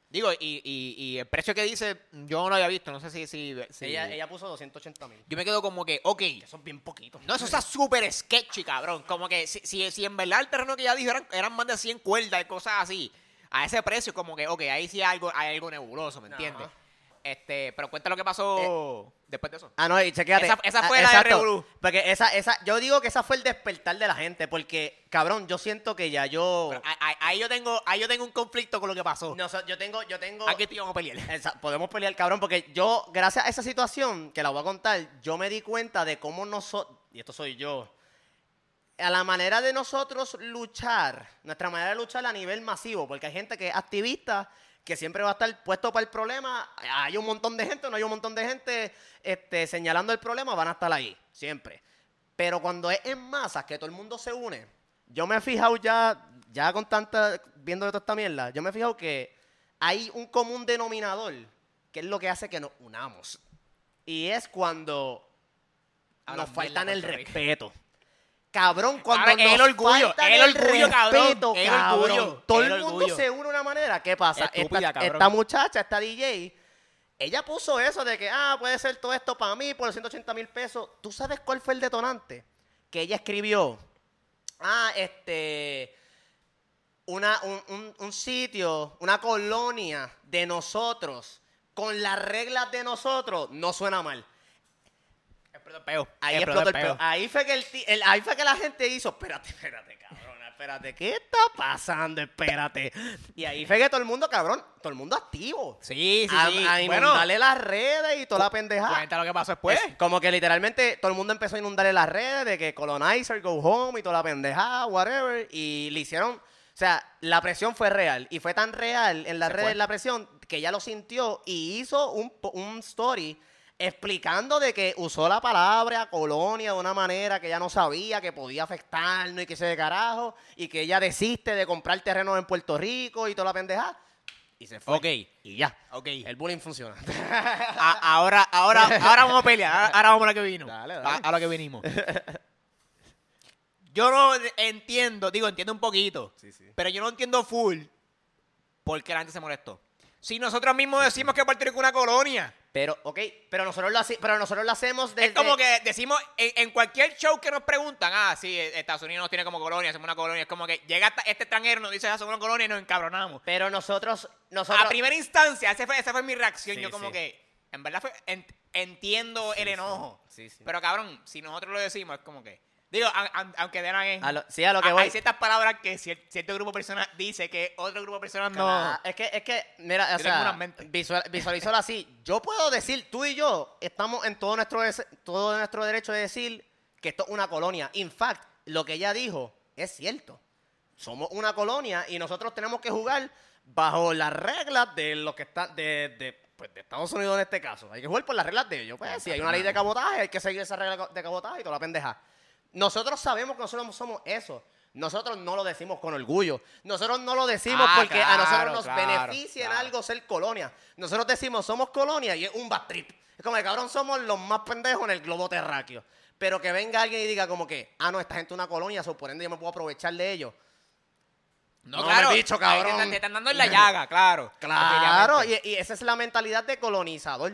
Digo, y, y, y el precio que dice, yo no lo había visto, no sé si... si, si- Ella, ella puso 280 mil. Yo me quedo como que, ok, Eso es bien poquito. No, eso está súper sketchy, cabrón. Como que si, si, si en verdad el terreno que ella dijo eran, eran más de 100 cuerdas y cosas así. a ese precio, como que, ok, ahí sí hay algo, hay algo nebuloso, ¿me entiendes? Ajá. Este, pero cuenta lo que pasó después de eso. Ah, no, y chequéate. Esa- esa Ah, fue la de exacto. Revolú. Porque esa, esa, yo digo que esa fue el despertar de la gente, porque, cabrón, yo siento que ya yo... Ahí, yo tengo, ahí yo tengo un conflicto con lo que pasó. No, yo tengo, yo tengo... Aquí estoy vamos a pelear. Esa- podemos pelear, cabrón, porque yo, gracias a esa situación que la voy a contar, yo me di cuenta de cómo nosotros, y esto soy yo, a la manera de nosotros luchar, nuestra manera de luchar a nivel masivo, porque hay gente que es activista, que siempre va a estar puesto para el problema, hay un montón de gente, no hay un montón de gente este, señalando el problema, van a estar ahí, siempre. Pero cuando es en masa, que todo el mundo se une, yo me he fijado ya, ya con tanta, viendo toda esta mierda, yo me he fijado que hay un común denominador, que es lo que hace que nos unamos. Y es cuando nos faltan el respeto. Cabrón, cuando nos el orgullo, faltan el orgullo, cabrón, respeto, el cabrón, orgullo, todo el el mundo orgullo. se une de una manera. ¿Qué pasa? Estúpida, esta, cabrón. esta muchacha, esta DJ, ella puso eso de que, ah, puede ser todo esto para mí por 180 mil pesos. ¿Tú sabes cuál fue el detonante? Que ella escribió, ah, este, una, un, un- un sitio, una colonia de nosotros, con las reglas de nosotros, no suena mal. Explotó el peo. Ahí Explotó el peo. Ahí fue que el, el- ahí fue que la gente hizo, espérate, espérate, cabrón, espérate, ¿qué está pasando? Espérate. Y ahí fue que todo el mundo, cabrón, todo el mundo activo. Sí, sí, a, sí. a bueno, inundarle las redes y toda la pendejada. cuenta lo que pasó después. Es como que literalmente todo el mundo empezó a inundarle las redes de que Colonizer, Go Home y toda la pendejada, whatever. Y le hicieron. O sea, la presión fue real. Y fue tan real en las redes la presión que ella lo sintió y hizo un, un story explicando de que usó la palabra colonia de una manera que ella no sabía que podía afectarnos y que se de carajo. Y que ella desiste de comprar terrenos en Puerto Rico y toda la pendejada. Y se fue. Ok. Y ya. Ok. El bullying funciona. A- ahora, ahora, ahora vamos a pelear. Ahora, ahora vamos a lo que vino. Dale, dale. A, a lo que vinimos. Yo no entiendo, digo, entiendo un poquito. Sí, sí. Pero yo no entiendo full por qué la gente se molestó. Si nosotros mismos decimos que Puerto Rico es una colonia. Pero, ok, pero nosotros lo, hace- pero nosotros lo hacemos desde... Es como que decimos en, en cualquier show que nos preguntan, ah, sí, Estados Unidos nos tiene como colonia, somos una colonia. Es como que llega este extranjero, nos dice, ah, somos una colonia y nos encabronamos. Pero nosotros... nosotros A primera instancia, esa fue, esa fue mi reacción. Sí, yo como sí. que, en verdad, fue, en- entiendo el enojo. sí. Sí, sí. Pero cabrón, si nosotros lo decimos, es como que... Digo, a- a- aunque den a, A lo- sí, a lo que voy. Hay ciertas palabras que cier- cierto grupo de personas dice que otro grupo de personas no... Claro, Es que, es que, mira, o sea, una mente. visual- visualízalo así. Yo puedo decir, tú y yo estamos en todo nuestro, todo nuestro derecho de decir que esto es una colonia. In fact, lo que ella dijo es cierto. Somos una colonia y nosotros tenemos que jugar bajo las reglas de lo que está, de, de, pues, de Estados Unidos en este caso. Hay que jugar por las reglas de ellos. Pues, si hay una ley de cabotaje, hay que seguir esa regla de cabotaje y toda la pendeja. Nosotros sabemos que nosotros somos eso. Nosotros no lo decimos con orgullo. Nosotros no lo decimos Ah, porque a nosotros nos claro, beneficia en algo ser colonia. Nosotros decimos somos colonia y es un bad trip. Es como que cabrón somos los más pendejos en el globo terráqueo. Pero que venga alguien y diga como que, ah, no, esta gente es una colonia, so, por ende yo me puedo aprovechar de ellos. No, No, claro. me bicho, cabrón. Te, están- te están dando en la llaga, claro. Claro, y, y esa es la mentalidad de colonizador.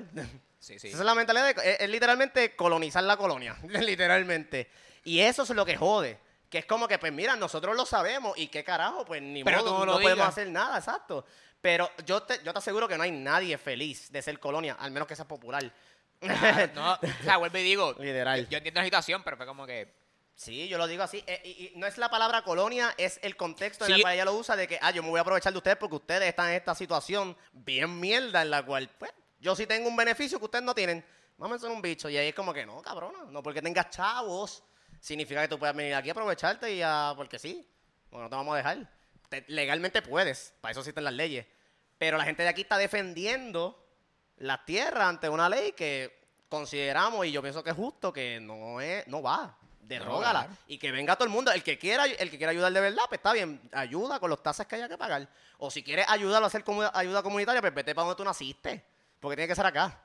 Sí, sí. Esa es la mentalidad de, es, es literalmente colonizar la colonia, literalmente. Y eso es lo que jode. Que es como que, pues mira, nosotros lo sabemos y qué carajo, pues ni Pero modo, no podemos digas. hacer nada, exacto. Pero yo te, yo te aseguro que no hay nadie feliz de ser colonia, al menos que sea popular. Claro, no, o sea, vuelvo y digo, Literal. Yo, entiendo la situación, pero fue como que... Sí, yo lo digo así. eh, y, y no es la palabra colonia, es el contexto en Sí. el cual ella lo usa de que, ah, yo me voy a aprovechar de ustedes porque ustedes están en esta situación bien mierda en la cual, pues, yo sí tengo un beneficio que ustedes no tienen. Vamos a ser un bicho. Y ahí es como que, no, cabrona, no porque tengas chavos, significa que tú puedas venir aquí a aprovecharte y a, porque sí, bueno, no te vamos a dejar. Te- legalmente puedes, para eso existen las leyes. Pero la gente de aquí está defendiendo la tierra ante una ley que consideramos y yo pienso que es justo que no es no va. Derrógala y que venga todo el mundo. El que quiera el que quiera ayudar de verdad pues está bien. Ayuda con los tasas que haya que pagar. O si quieres ayudarlo a hacer comu- ayuda comunitaria pues vete para donde tú naciste. Porque tiene que ser acá.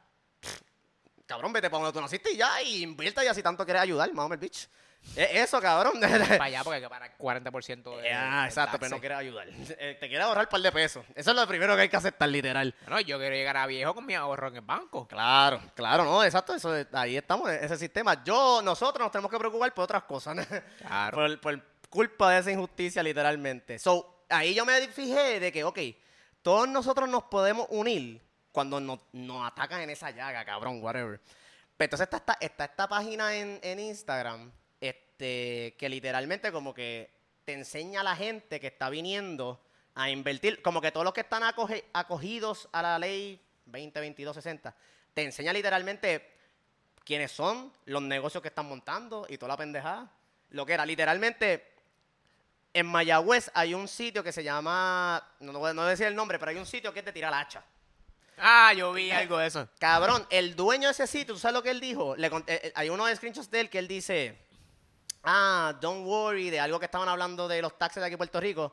Cabrón vete para donde tú naciste y ya y invierte ya si tanto quieres ayudar mames bitch es eso cabrón Para allá porque hay que pagar 40% de... Ah, exacto, pero no quieres ayudar. Eh, te quieres ahorrar un par de pesos. Eso es lo primero que hay que aceptar, literal. Bueno, yo quiero llegar a viejo con mi ahorro en el banco. Claro, claro, no, exacto, eso, es- ahí estamos, ese sistema. Yo, nosotros nos tenemos que preocupar por otras cosas, ¿no? Claro. por, por culpa de esa injusticia, literalmente. So, ahí yo me fijé de que, ok, todos nosotros nos podemos unir cuando nos, nos atacan en esa llaga, cabrón, whatever. Pero entonces está, esta- está esta página en, en Instagram este, que literalmente como que te enseña a la gente que está viniendo a invertir, como que todos los que están acoge- acogidos a la ley 2022-60, te enseña literalmente quiénes son, los negocios que están montando y toda la pendejada. Lo que era, literalmente, en Mayagüez hay un sitio que se llama, no, no voy no voy a decir el nombre, pero hay un sitio que es de tirar hacha. Ah, yo vi algo de eso. Cabrón, el dueño de ese sitio, ¿tú sabes lo que él dijo? Le eh, eh, hay uno de screenshots de él que él dice, ah, don't worry, de algo que estaban hablando de los taxes de aquí en Puerto Rico.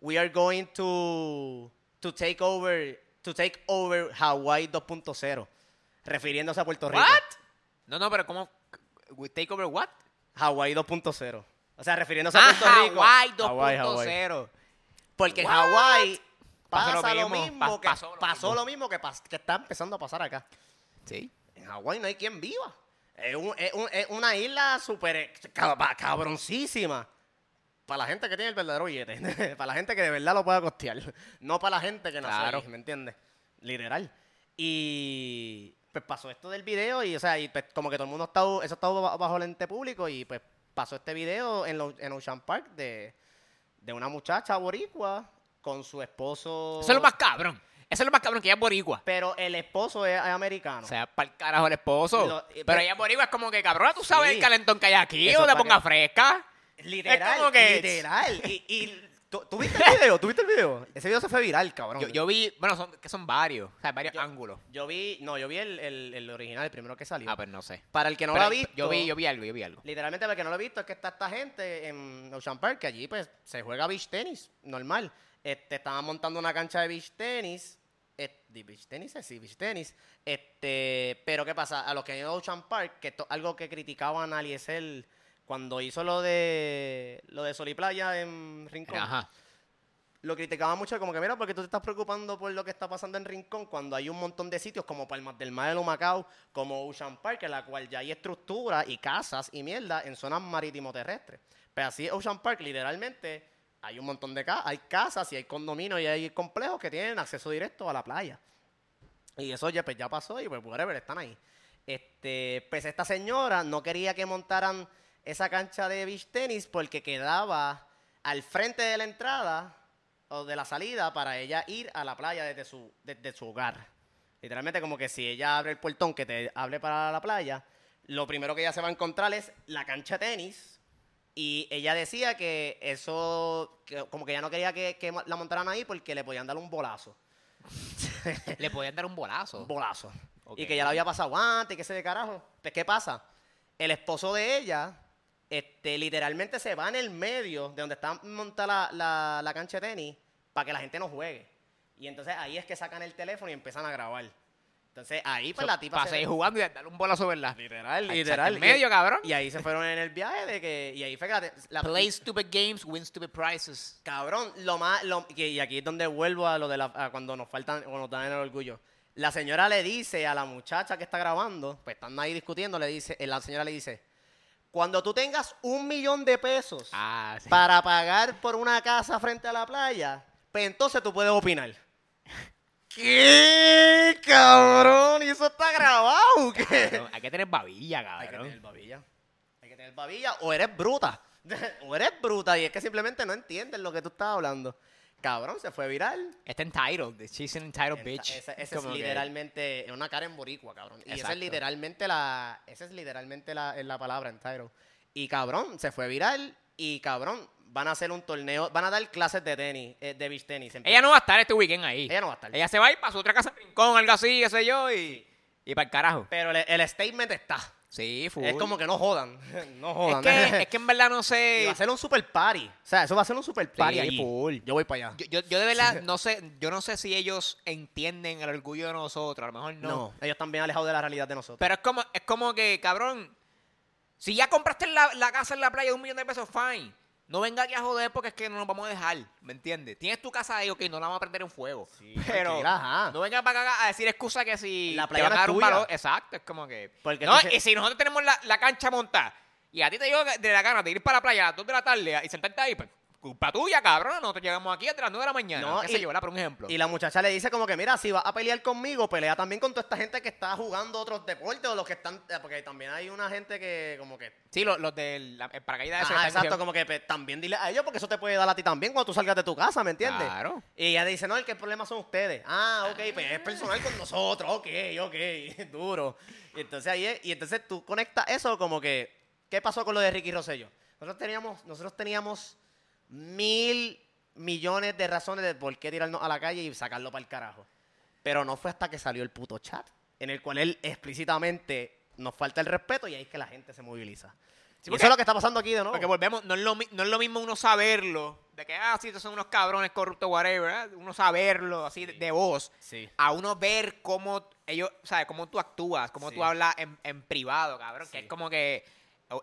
We are going to, to take over, to take over Hawaii 2.0. Refiriéndose a Puerto Rico. ¿What? No, no, pero ¿cómo? We take over what? Hawaii 2.0. O sea, refiriéndose a Ah, Puerto Rico. Hawaii Hawái, Hawái. 2.0. Porque en What? Hawái Pasó pasa lo lo mismo, pa- que pasó pasó, lo lo mismo. que, pas- que está empezando a pasar acá. Sí. En Hawái no hay quien viva. Es, un- es un- es una isla súper eh, cab- cabroncísima. Para la gente que tiene el verdadero billete. para la gente que de verdad lo pueda costear. No para la gente que no Claro. sabe, ¿me entiendes? Literal. Y pues pasó esto del video y, o sea, y pues, como que todo el mundo está, eso está ba- bajo el ente público y pues pasó este video en, lo- en Ocean Park de, de una muchacha boricua con su esposo. Eso es lo más cabrón. Eso es lo más cabrón, que ella es boricua. Pero el esposo es, es americano. O sea, para el carajo el esposo. Lo- y- pero ella es boricua, es como que, cabrón, tú sabes Sí. el calentón que hay aquí, Eso o te pa' ponga que- fresca. Literal, Es como que- literal. Y, y ¿tú, tú viste el video? ¿Tú viste el video? Ese video se fue viral, cabrón. Yo, yo vi, bueno, son, que son varios, o sea, varios Yo- ángulos. Yo vi, no, yo vi el, el- el original, el primero que salió. Ah, pues no sé. Para el que no Pero lo ha visto, Yo vi, yo vi algo, yo vi algo. literalmente para el que no lo ha visto es que está esta gente en Ocean Park, que allí pues se juega beach tenis, normal. Este, estaban montando una cancha de beach tenis. ¿De beach tenis? Sí, beach tenis. Este, pero ¿qué pasa? A los que han ido a Ocean Park, que esto- algo que criticaban a Aliesel cuando hizo lo de lo de Sol y Playa en Rincón. Ajá. lo criticaban mucho como que mira porque tú te estás preocupando por lo que está pasando en Rincón cuando hay un montón de sitios como Palmas del Mar de Lumacao, como Ocean Park, en la cual ya hay estructura y casas y mierda en zonas marítimo terrestres. Pero así Ocean Park literalmente hay un montón de casas, hay casas y hay condominios y hay complejos que tienen acceso directo a la playa. Y eso ya, pues, ya pasó y pues whatever, están ahí. Este, pues esta señora no quería que montaran esa cancha de beach tenis porque quedaba al frente de la entrada o de la salida para ella ir a la playa desde su, desde su hogar. Literalmente como que si ella abre el portón que te hable para la playa, lo primero que ella se va a encontrar es la cancha de tenis. Y ella decía que eso, que como que ella no quería que, que la montaran ahí porque le podían dar un bolazo. Le podían dar un bolazo. Un bolazo. Y que ya la había pasado antes, que se de carajo. Pues, ¿qué pasa? El esposo de ella, este, literalmente se va en el medio de donde está montada la, la, la cancha de tenis para que la gente no juegue. Y entonces ahí es que sacan el teléfono y empiezan a grabar. Entonces ahí pues la tipa Para se- jugando y darle un bolazo, ¿verdad? Literal, literal. En medio, y, cabrón. y ahí se fueron en el viaje de que... Y ahí fue que la, la- Play stupid games, win stupid prizes. Cabrón, lo más, lo- y aquí es donde vuelvo a lo de la, a cuando nos faltan, cuando nos dan el orgullo. La señora le dice a la muchacha que está grabando, pues están ahí discutiendo, le dice, eh, la señora le dice, cuando tú tengas un millón de pesos Ah, sí. para pagar por una casa frente a la playa, pues entonces tú puedes opinar. ¿Qué, cabrón? ¿Y eso está grabado? ¿Qué? Cabrón, Hay que tener babilla, Hay que cabrón. tener babilla. Hay que tener babilla o eres bruta. o eres bruta y es que simplemente no entiendes lo que tú estás hablando. Cabrón, se fue viral. Está entitled. She's an entitled bitch. Esa, esa es literalmente una cara en boricua, cabrón. Y esa es literalmente la, esa es literalmente la, la palabra entitled. Y cabrón, se fue viral y cabrón, van a hacer un torneo, van a dar clases de tenis, eh, de beach tenis. en- Ella no va a estar este weekend ahí. Ella no va a estar. Ella se va a ir para su otra casa Rincón, algo así, qué sé yo, y, y para el carajo. Pero el, el statement está. Sí, full. Es como que no jodan. no jodan. Es que, es que en verdad no Y sé. va a ser un super party. O sea, eso va a ser un super party Sí, allí. full. Yo voy para allá. Yo, yo, yo de verdad no sé, yo no sé si ellos entienden el orgullo de nosotros, a lo mejor no. No. ellos están bien alejados de la realidad de nosotros. Pero es como, es como que, cabrón, si ya compraste la, la casa en la playa de un millón de pesos, fine. No venga aquí a joder porque es que no nos vamos a dejar, ¿me entiendes? Tienes tu casa ahí, ok, no la vamos a prender en fuego. pero tranquila, no vengas para acá a decir excusa que si La te van a dar un valor. Exacto, es como que... Porque no, entonces- y si nosotros tenemos la, la cancha montada y a ti te dio de la gana de ir para la playa a las 2 de la tarde y sentarte ahí, pues culpa tuya, cabrón. Nosotros llegamos aquí a las 9 de la mañana. No, qué y- ¿verdad? Por un ejemplo. Y la muchacha le dice como que, mira, si vas a pelear conmigo, pelea también con toda esta gente que está jugando otros deportes o los que están... eh, Porque también hay una gente que como que... sí, los, los del la- el paracaídas Ajá, exacto, como que pues, también dile a ellos porque eso te puede dar a ti también cuando tú salgas de tu casa, ¿me entiendes? Claro. Y ella dice, no, el que el problema son ustedes. Ah, ok, pues es personal con nosotros, ok, ok, duro. Y entonces ahí es- y entonces tú conectas eso como que, ¿qué pasó con lo de Ricky Rosselló? Nosotros teníamos, nosotros teníamos mil millones de razones de por qué tirarnos a la calle y sacarlo para el carajo. Pero no fue hasta que salió el puto chat, en el cual él explícitamente nos falta el respeto y ahí es que la gente se moviliza. Sí, Y eso es lo que está pasando aquí de nuevo. Porque volvemos, no es, lo, no es lo mismo uno saberlo, de que, ah, sí, estos son unos cabrones corruptos, whatever, ¿verdad? uno saberlo así de, de voz, Sí. a uno ver cómo ellos, ¿sabes? Cómo tú actúas, cómo tú hablas en, en privado, cabrón, que es como que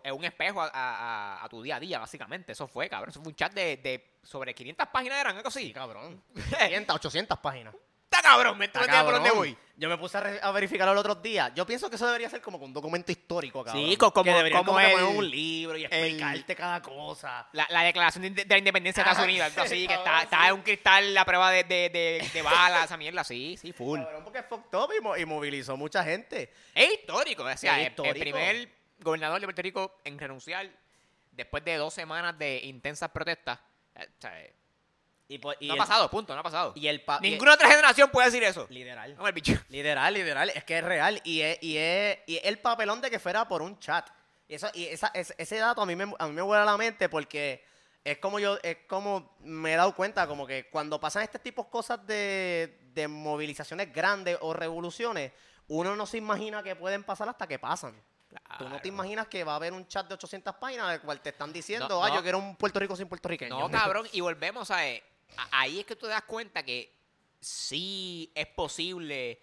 es un espejo a, a- a tu día a día, básicamente. Eso fue, cabrón. Eso fue un chat de, de sobre 500 páginas, eran algo así. Sí, cabrón. 500, 800 páginas. Está cabrón, me Está por dónde voy. Yo me puse a, re- a verificarlo el otro día. Yo pienso que eso debería ser como un documento histórico, cabrón. Sí, co- como- que deberían como como el- poner un libro y explicarte cada cosa. La, la declaración de, de la independencia de Ah, Estados Unidos, algo así, que está, está en un cristal la prueba de, de, de, de bala, esa mierda, sí, sí, full. Cabrón, porque fucked up y, mo- y movilizó mucha gente. Es histórico, o sea, Es el- el, histórico. primer gobernador de Puerto Rico en renunciar después de dos semanas de intensas protestas. eh, o sea, Y, pues- y no ha pasado, punto, no ha pasado. Y el pa- y- Ninguna otra generación puede decir eso. Literal. No, el bicho. Literal, literal. Es que es real. Y es, y es, y es el papelón de que fuera por un chat. Y, eso, y esa, ese, ese dato a mí, me, a mí me vuela la mente porque es como yo, es como me he dado cuenta, como que cuando pasan este tipo de cosas de, de movilizaciones grandes o revoluciones, uno no se imagina que pueden pasar hasta que pasan. Tú no te imaginas que va a haber un chat de 800 páginas del cual te están diciendo, No, ah, yo quiero un Puerto Rico sin puertorriqueños. No, cabrón, y volvemos a, ahí es que tú te das cuenta que sí es posible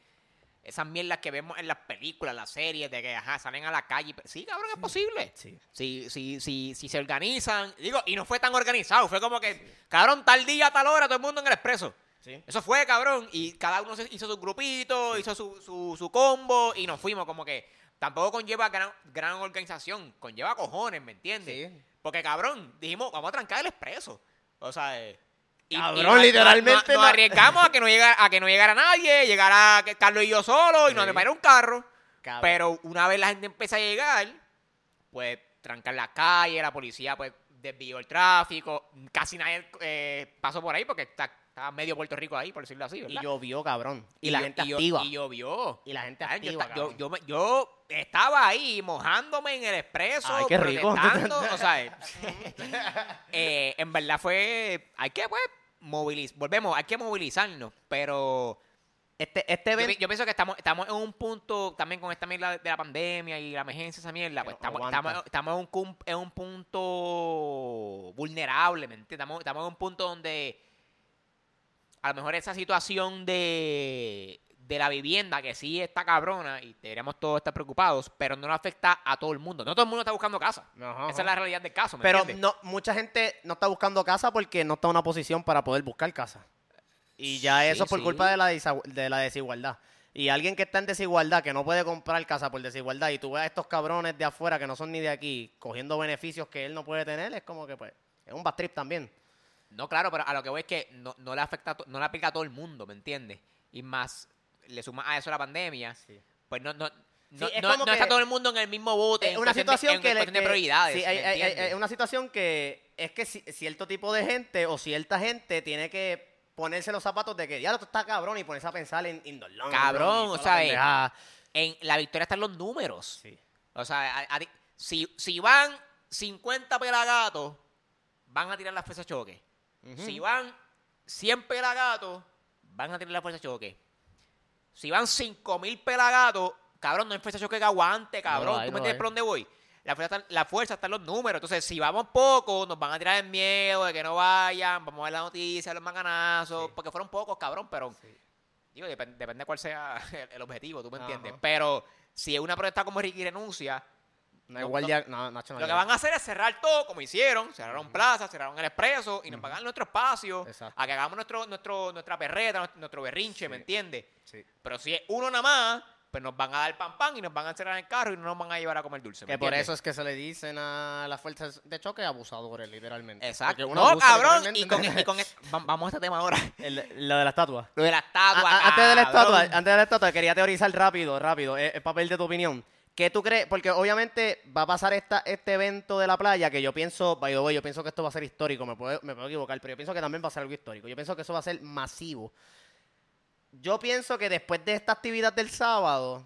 esas mierdas que vemos en las películas, las series, de que ajá, salen a la calle. Sí, cabrón, es posible. Sí. Si, si, si, si se organizan, digo, y no fue tan organizado, fue como que, cabrón, tal día, tal hora, todo el mundo en el expreso. Sí. Eso fue, cabrón, y cada uno hizo su grupito, hizo su, su, su combo, y nos fuimos, como que tampoco conlleva gran, gran organización, conlleva cojones, ¿me entiendes? Sí. Porque, cabrón, dijimos, vamos a trancar el expreso. O sea, eh, y- Cabrón, y nos- literalmente Nos, nos no- arriesgamos a que no llegara, a que no llegara nadie, llegara Carlos y yo solo, y nos Sí. depara un carro. Cabrón. Pero una vez la gente empieza a llegar, pues trancar la calle, la policía pues desvió el tráfico, casi nadie eh, pasó por ahí porque está, estaba medio Puerto Rico ahí, por decirlo así, Y ¿verdad? llovió, cabrón. Y, la yo- gente y yo- activa. Y llovió. Y la gente activa, yo, yo, yo estaba ahí mojándome en el expreso, Ay, qué rico. o sea, eh, en verdad fue, hay que pues movilizar, volvemos, hay que movilizarnos, pero Este, este yo, pi- evento... yo pienso que estamos, estamos en un punto también con esta mierda de la pandemia y la emergencia, esa mierda, pues estamos, estamos, estamos en, un, cum- en un punto vulnerable, ¿me entiendes? Estamos, estamos en un punto donde a lo mejor esa situación de, de la vivienda, que sí está cabrona y deberíamos todos estar preocupados, pero no afecta a todo el mundo. No todo el mundo está buscando casa. Ajá, Esa es la realidad del caso, ¿me Pero entiendes? no, mucha gente no está buscando casa porque no está en una posición para poder buscar casa. Y ya Sí, eso es por sí. culpa de la, desa- de la desigualdad. Y alguien que está en desigualdad, que no puede comprar casa por desigualdad, y tú ves a estos cabrones de afuera que no son ni de aquí, cogiendo beneficios que él no puede tener, es como que pues, es un bad trip también. No, claro, pero a lo que voy es que no, no le afecta, no le aplica a todo el mundo, ¿me entiendes? Y más, le suma a eso la pandemia, pues no, no, no, es no- está todo el mundo en el mismo bote. Es una de- situación que, le- cuestión de que- prioridades. sí, hay- ¿me hay- hay- entiendes? hay una situación que es que ci- cierto tipo de gente o cierta gente tiene que ponerse los zapatos de que ya tú estás cabrón y ponerse a pensar en Indol Cabrón, o sea, en la victoria están los números. Sí. O sea, a- a ti- si, si van 50 pelagatos, van a tirar la fuerza de. Si van 100 pelagatos, van a tirar la fuerza de choque. Si van 5000 pelagatos, cabrón, no hay fuerza de choque que aguante, cabrón. No ¿Tú me entiendes por dónde voy? La fuerza, está, la fuerza está en los números. Entonces, si vamos poco, nos van a tirar el miedo de que no vayan. Vamos a ver la noticia, los macanazos. Sí. Porque fueron pocos, cabrón, pero Sí. Digo, depende, depende cuál sea el, el objetivo, tú me Ajá. entiendes. Pero si es una protesta como Ricky renuncia, No hay No, guardia, no, Nacho, no lo que van a hacer es cerrar todo, como hicieron. Cerraron plazas, cerraron el expreso y nos pagan nuestro espacio. Exacto. A que hagamos nuestro, nuestro, nuestra perreta, nuestro, berrinche, ¿me entiendes? Sí. Pero si es uno nada más, pues nos van a dar pan pan y nos van a encerrar en el carro y no nos van a llevar a comer dulce. ¿me Que por eso es que se le dicen a las fuerzas de choque abusadores, literalmente. Exacto. No, cabrón. Y con, y con el- vamos a este tema ahora. El- lo de la estatua. Lo de la estatua. A- a- antes de la estatua, antes de la estatua, quería teorizar rápido, rápido, es, es papel de tu opinión. ¿Qué tú crees? Porque obviamente va a pasar esta, este evento de la playa que yo pienso, by the way, yo pienso que esto va a ser histórico, me puedo, equivocar, pero yo pienso que también va a ser algo histórico. Yo pienso que eso va a ser masivo. Yo pienso que después de esta actividad del sábado,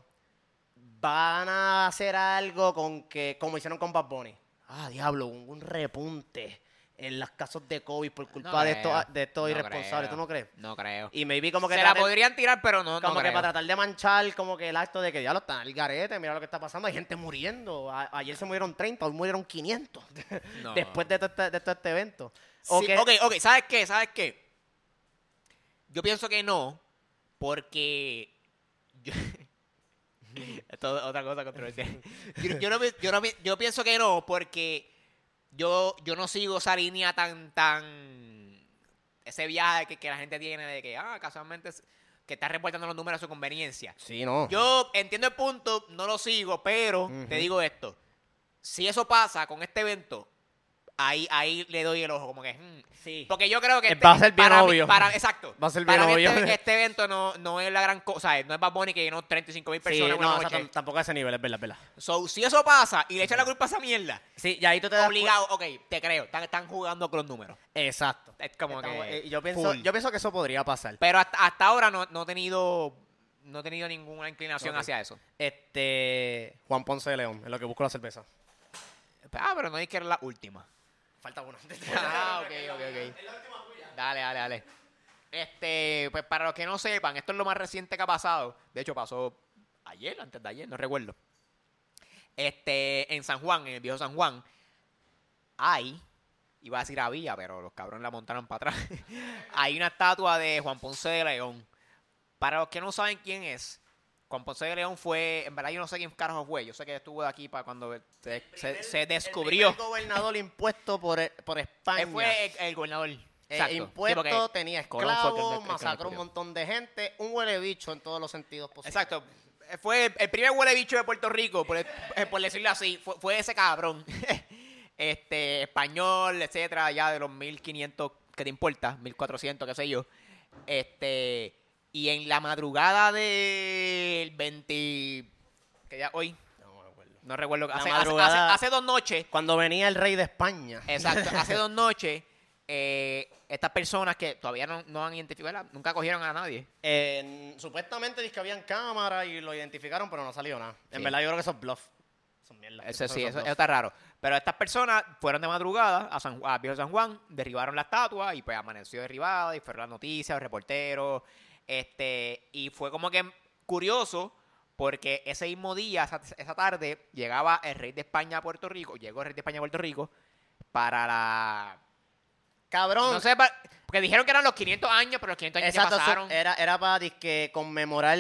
van a hacer algo con que, como hicieron con Bad Bunny. Ah, diablo, un repunte en los casos de COVID por culpa No de estos, de estos no irresponsables. creo. ¿Tú no crees? No creo. Y maybe como que Se la podrían tirar, pero no, no como que creo. para tratar de manchar como que el acto de que ya lo están al garete, mira lo que está pasando, hay gente muriendo. A- ayer se murieron 30, hoy murieron 500 No. después de todo este, de todo este evento. Sí, que- ok, ok, ¿sabes qué? ¿Sabes qué? Yo pienso que no, porque... yo- Esto es otra cosa controversial. Yo, yo no, yo, no yo pienso que no, porque yo, yo no sigo esa línea tan, tan... Ese viaje que, que la gente tiene de que, ah, casualmente, que está reportando los números a su conveniencia. Sí, no. Yo entiendo el punto, no lo sigo, pero te digo esto. Si eso pasa con este evento, ahí, ahí le doy el ojo, como que... hmm. sí. Porque yo creo que... Eh, va a ser bien para mí- obvio. para- exacto. Va a ser para bien mí obvio. Este, este evento no, no es la gran cosa. No es Bad Bunny que llenó 35 mil personas no, o sea, tampoco a ese nivel, es verdad, es verdad. So, si eso pasa y le echan la culpa a esa mierda, Sí, y ahí tú te das obligado, ok, te creo. Están, están jugando con los números. Exacto. Es como Estamos- que... eh, yo, pienso, full. yo pienso que eso podría pasar. Pero hasta, hasta ahora no, no he tenido... No he tenido ninguna inclinación hacia eso. Este. Juan Ponce de León, es lo que busco la cerveza. Ah, pero no hay que era la última. Falta uno. Ah, ok, ok, ok. Dale, dale, dale. Este, pues para los que no sepan, esto es lo más reciente que ha pasado. De hecho, pasó ayer, antes de ayer, no recuerdo. Este, en San Juan, en el viejo San Juan, hay, iba a decir había, pero los cabrones la montaron para atrás. hay una estatua de Juan Ponce de León. Para los que no saben quién es, Juan Ponce de León fue, en verdad yo no sé quién carajo fue, yo sé que estuvo de aquí para cuando se, se- se descubrió. El gobernador impuesto por, por España. Él fue el, el gobernador. Eh, Exacto. Sí, impuesto, porque tenía que- esclavos, que masacró un montón de gente, un huele bicho en todos los sentidos posibles. Exacto. Fue el, el primer huele bicho de Puerto Rico, por, eh, por decirlo así. Fue, fue ese cabrón. este, español, etcétera, ya de los 1500, ¿qué te importa? 1400, qué sé yo. Este, y en la madrugada del 20, que ya hoy, No me acuerdo. no recuerdo, La hace, hace- madrugada- hace- hace dos noches, Cuando venía el rey de España. Exacto, hace dos noches, eh, estas personas que todavía no, no han identificado, nunca cogieron a nadie. Eh, supuestamente dice que habían cámaras y lo identificaron, pero no salió nada. En Sí. verdad yo creo que eso es bluff. Son mierda. Eso sí, eso, está raro. Pero estas personas fueron de madrugada a, San, a Viejo San Juan, derribaron la estatua y pues amaneció derribada y fueron las noticias, los reporteros. Este, y fue como que curioso porque ese mismo día, esa, esa tarde, llegaba el rey de España a Puerto Rico, llegó el rey de España a Puerto Rico para la... Cabrón. No sé, porque dijeron que eran los 500 años, pero los 500 años Exacto, ya pasaron. era, era para disque conmemorar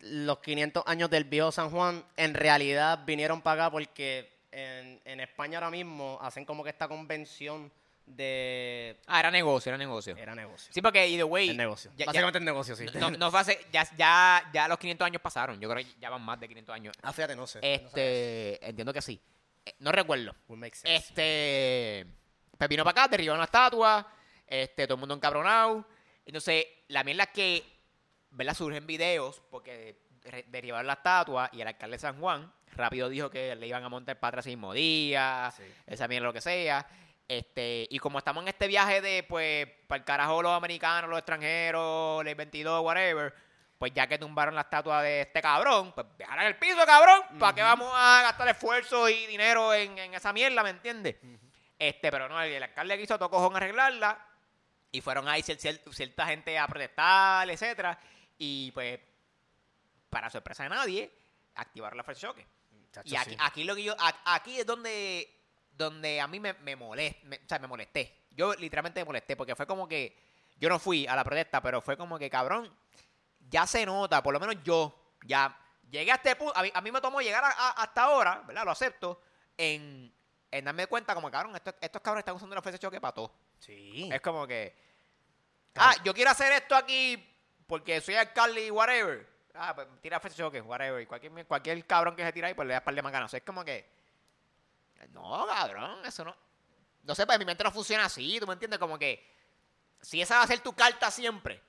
los 500 años del viejo San Juan. En realidad vinieron para acá porque en, en España ahora mismo hacen como que esta convención de... Ah, era negocio, era negocio. Era negocio. Sí, porque either way... Es negocio. ya- ya- Básicamente es negocio, sí. no, no fue hace- ya, ya, ya los 500 años pasaron. Yo creo que ya van más de 500 años. Ah, fíjate, no sé. Este, entiendo que sí. Eh, No recuerdo. Make sense. Este, vino para acá, derribaron la estatua, este, todo el mundo encabronado. Entonces, la mierda que, ¿verdad? Surgen videos porque derribaron la estatua y el alcalde de San Juan rápido dijo que le iban a montar para atrás mismo día, Sí. esa mierda, lo que sea. Este, y como estamos en este viaje de, pues, para el carajo los americanos, los extranjeros, el 22, whatever, pues ya que tumbaron la estatua de este cabrón, pues dejaran el piso, cabrón. ¿Para qué vamos a gastar esfuerzo y dinero en, en esa mierda, me entiendes? Este, pero no, el, el alcalde quiso todo cojón arreglarla. Y fueron ahí cier- cier- cierta gente a protestar, etcétera. Y pues, para sorpresa de nadie, activaron la de choque. Y aquí, sí. aquí lo que yo, aquí es donde, donde a mí me, me molest- me- o sea, me molesté. Yo literalmente me molesté porque fue como que yo no fui a la protesta, pero fue como que cabrón, ya se nota, por lo menos yo, ya llegué a este punto, a mí, a mí me tomó llegar a- a- hasta ahora, ¿verdad? Lo acepto, en, en darme cuenta como cabrón, estos, estos cabrones están usando la fuerza de choque para todo. Sí. Es como que, ah, yo quiero hacer esto aquí porque soy alcalde y whatever. Ah, pues tira fecha choque, whatever. Cualquier, cualquier cabrón que se tira ahí, pues le das par de macanas. Es como que. No, cabrón, eso no. No sé, pues mi mente no funciona así, ¿tú me entiendes? Como que. Si esa va a ser tu carta siempre,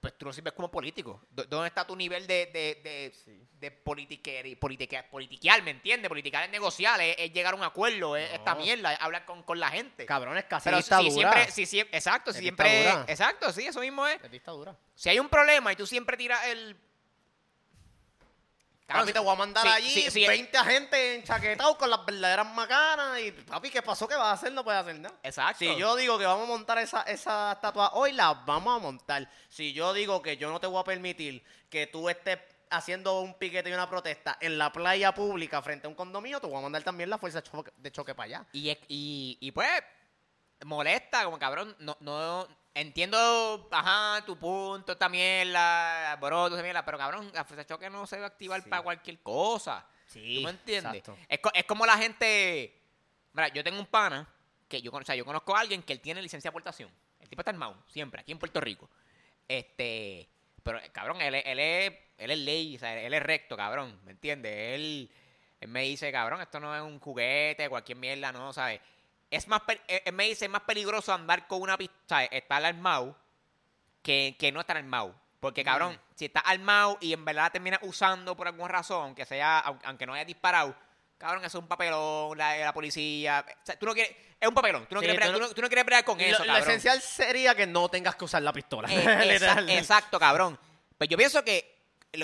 pues tú no sirves como político. ¿Dó- ¿Dónde está tu nivel de, de, de, Sí. de politiquear, ¿me entiendes? Politicar es negociar, es, es llegar a un acuerdo, es esta mierda, es hablar con, con la gente. Cabrón, es casi Pero si, dictadura. siempre, si siempre, exacto, si Es siempre, dictadura. exacto, sí, eso mismo es. Es dictadura. Si hay un problema y tú siempre tiras el... Papi, te voy a mandar sí, allí sí, sí, 20 agentes enchaquetados con las verdaderas macanas. Y papi, ¿qué pasó? ¿Qué vas a hacer? No puedes hacer nada. Exacto. Si yo digo que vamos a montar esa, esa estatua hoy, la vamos a montar. Si yo digo que yo no te voy a permitir que tú estés haciendo un piquete y una protesta en la playa pública frente a un condominio, te voy a mandar también la fuerza de choque, de choque para allá. Y, y, y pues, molesta, como cabrón, no, no, entiendo, ajá, tu punto, esta mierda, broto, esa mierda, pero cabrón, la fuerza choque no se va a activar Sí. para cualquier cosa. Sí, ¿Tú me entiendes? Es, es como la gente, mira, yo tengo un pana, que yo, o sea, yo conozco a alguien que él tiene licencia de aportación. El tipo está armado, siempre, aquí en Puerto Rico. Este, pero eh, cabrón, él, es- él es, él es ley, o sea, él es recto, cabrón, ¿me entiendes? Él, él me dice, cabrón, esto no es un juguete, cualquier mierda, no, ¿sabes? Es más, él él me dice, es más peligroso andar con una pistola, estar armado, que, que no estar armado. Porque, cabrón, si estás armado y en verdad terminas usando por alguna razón, que sea, aun- aunque no hayas disparado, cabrón, eso es un papelón, la, la policía. O sea, tú no quieres, es un papelón, tú no, Sí, quieres, tú bregar, no- tú no- tú no quieres bregar con Lo, eso, lo cabrón. esencial sería que no tengas que usar la pistola. Eh, exacto, cabrón. Pues yo pienso que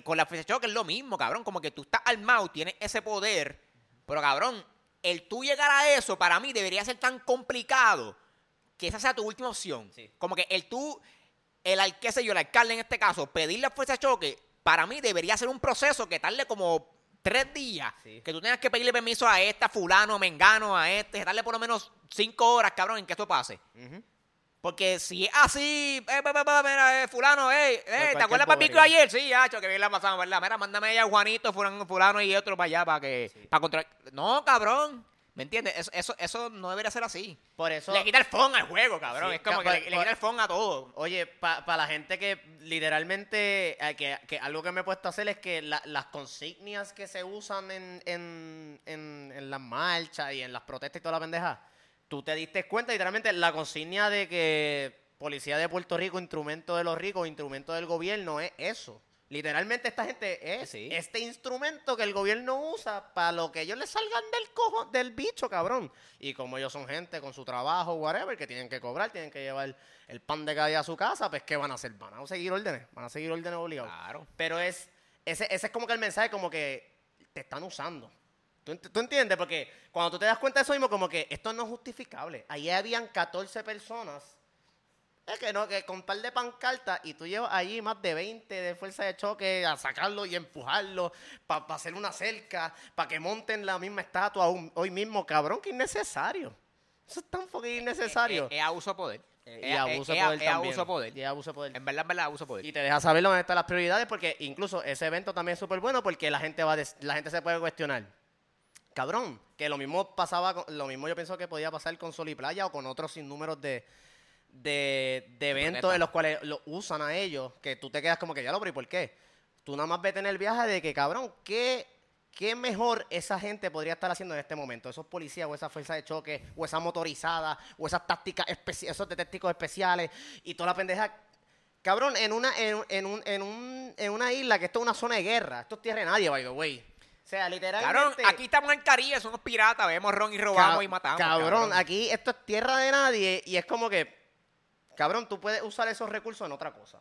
con la fuerza de choque es lo mismo, cabrón. Como que tú estás armado, tienes ese poder, pero cabrón, el tú llegar a eso para mí debería ser tan complicado que esa sea tu última opción. Sí. Como que el tú, el qué sé yo, el alcalde en este caso, pedir la fuerza de choque, para mí debería ser un proceso que tarde como tres días. Sí. Que tú tengas que pedirle permiso a esta, fulano, a mengano, a este, darle por lo menos cinco horas, cabrón, en que esto pase. Porque si es así, eh, pa, pa, pa, mira, eh, fulano, eh, eh, ¿te acuerdas para pico ayer? Sí, hacho, que bien la pasamos, ¿verdad? Mira, mándame allá a Juanito, fulano, fulano y otro para allá para que, Sí. para controlar. No, cabrón, ¿me entiendes? Eso, eso, eso no debería ser así. Por eso. Le quita el phone al juego, cabrón. Sí, es como que le, quita el phone a todo. Oye, para la gente que literalmente, eh, que, que algo que me he puesto a hacer es que la- las consignias que se usan en, en, en, en las marchas y en las protestas y toda la pendeja, tú te diste cuenta literalmente la consigna de que Policía de Puerto Rico, instrumento de los ricos, instrumento del gobierno, es eso. Literalmente esta gente es Sí. este instrumento que el gobierno usa para lo que ellos les salgan del cojo, del bicho, cabrón. Y como ellos son gente con su trabajo, whatever, que tienen que cobrar, tienen que llevar el pan de cada día a su casa, pues ¿qué van a hacer? Van a seguir órdenes, van a seguir órdenes obligados. Claro. Pero es, ese, ese es como que el mensaje como que te están usando. ¿Tú, tú entiendes? Porque cuando tú te das cuenta de eso mismo, como que esto no es justificable. Allí habían 14 personas es que no, que con un par de pancartas y tú llevas allí más de 20 de fuerza de choque a sacarlo y empujarlo para hacer una cerca, para que monten la misma estatua un- hoy mismo, cabrón, que innecesario. Eso es tan fucking innecesario. Es, es abuso de poder. Eh, y abuso de poder abuso de poder. Y abuso de poder. En verdad, en verdad, abuso de poder. Y te deja saber dónde están las prioridades porque incluso ese evento también es súper bueno porque la gente va la gente se puede cuestionar. Cabrón, que lo mismo pasaba, lo mismo yo pienso que podía pasar con Sol y Playa o con otros sinnúmeros de, de, de eventos en los cuales lo usan a ellos, que tú te quedas como que ya lo, ¿y por qué? Tú nada más ves en el viaje de que, cabrón, ¿qué, ¿qué mejor esa gente podría estar haciendo en este momento? Esos policías o esa fuerza de choque o esa motorizada o esas tácticas especiales, esos detectivos especiales y toda la pendeja. Cabrón, en una, en, en un, en, un, en una isla que esto es una zona de guerra, esto es tierra de nadie, by the way. O sea, Cabrón, literalmente... aquí estamos en Caribe, somos piratas, vemos ron y robamos y matamos. Cabrón, aquí esto es tierra de nadie y es como que, cabrón, tú puedes usar esos recursos en otra cosa.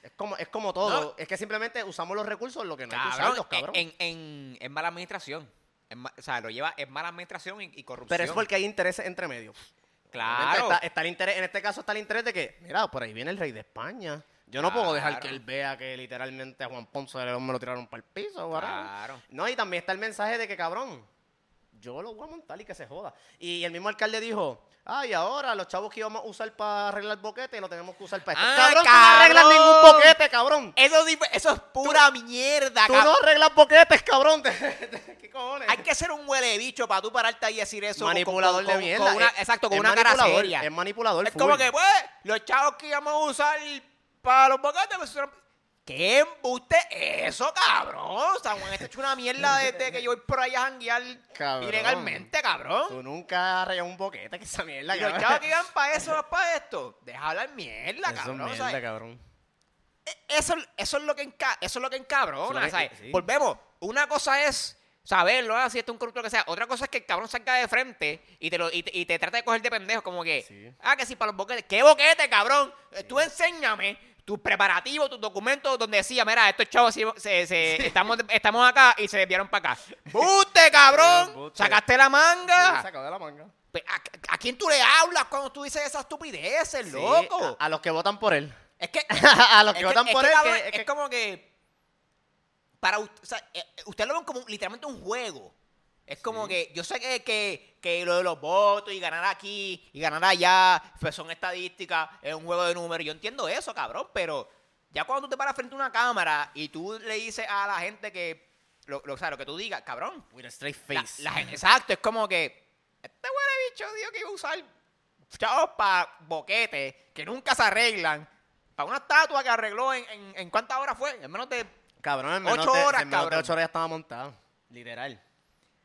Es como, es como todo. No. Es que simplemente usamos los recursos en lo que no hay que Cabrón, usarlos, cabrón. En, en, en mala administración. En o sea, lo lleva en mala administración y, y corrupción. Pero es porque hay intereses entre medios. Claro. Está, está el interés, en este caso está el interés de que, mira, por ahí viene el rey de España. Yo no puedo dejar que él vea que literalmente a Juan Ponce de León me lo tiraron para el piso. whatever. Claro. No, y también está el mensaje de que, cabrón, yo lo voy a montar y que se joda. Y el mismo alcalde dijo, ay, ahora los chavos que íbamos a usar para arreglar boquete lo tenemos que usar para esto. Ah, cabrón, tú no arreglas cabrón. ningún boquete, cabrón. Eso, eso es pura mierda, Tú cabrón. no arreglas boquetes, cabrón. ¿Qué cojones? Hay que ser un huele bicho para tú pararte ahí y decir eso. con- manipulador con- de mierda. con una- Es- exacto, con es una cara manipulador, seria. Es manipulador. Es full. como que, pues, los chavos que íbamos a usar para los bocates, pues, ¿Qué embuste eso, cabrón? San Juan está hecho una mierda desde que yo voy por ahí a janguear Cabrón. ilegalmente, cabrón. Tú nunca has rayado un boquete que esa mierda, Y los cabrón. chavos que iban para eso, para esto, deja hablar mierda, Eso es cabrón. mierda, ¿sabes? cabrón. Eso, eso es lo que enca eso es lo que encabrona, ¿sabes? sí. Volvemos. Una cosa es saberlo, ah, si esto es un corrupto que sea. Otra cosa es que el cabrón salga de frente y te, lo, y, te, y te trata de coger de pendejo, como que, Sí. ah, que sí, para los boquetes. ¿Qué boquete, cabrón? Eh, Tú enséñame tus preparativos, tus documentos donde decía, mira, estos chavos se, se- se- estamos, estamos acá y se desviaron para acá. ¡Buste, cabrón! ¡Sacaste la manga! de la manga. Pe- ¿A, a quién tú le hablas cuando tú dices esas estupideces, Sí, loco? A, a los que votan por él. Es que a los que es votan es por que, él. cabrón, que- es que- como que para u- o sea, eh, eh, usted lo ven como literalmente un juego. Es como que yo sé que, que, que lo de los votos y ganar aquí y ganar allá pues son estadísticas, es un juego de números. Yo entiendo eso, cabrón, pero ya cuando tú te paras frente a una cámara y tú le dices a la gente que lo, lo, o sea, lo que tú digas, cabrón. With a straight face. la gente- exacto, es como que este huele bicho dijo que iba a usar chavos para boquetes que nunca se arreglan. Para una estatua que arregló en, en, en cuántas horas fue, en menos de Cabrón, en menos Ocho de, horas, en menos de cabrón. ocho horas ya estaba montado. Literal.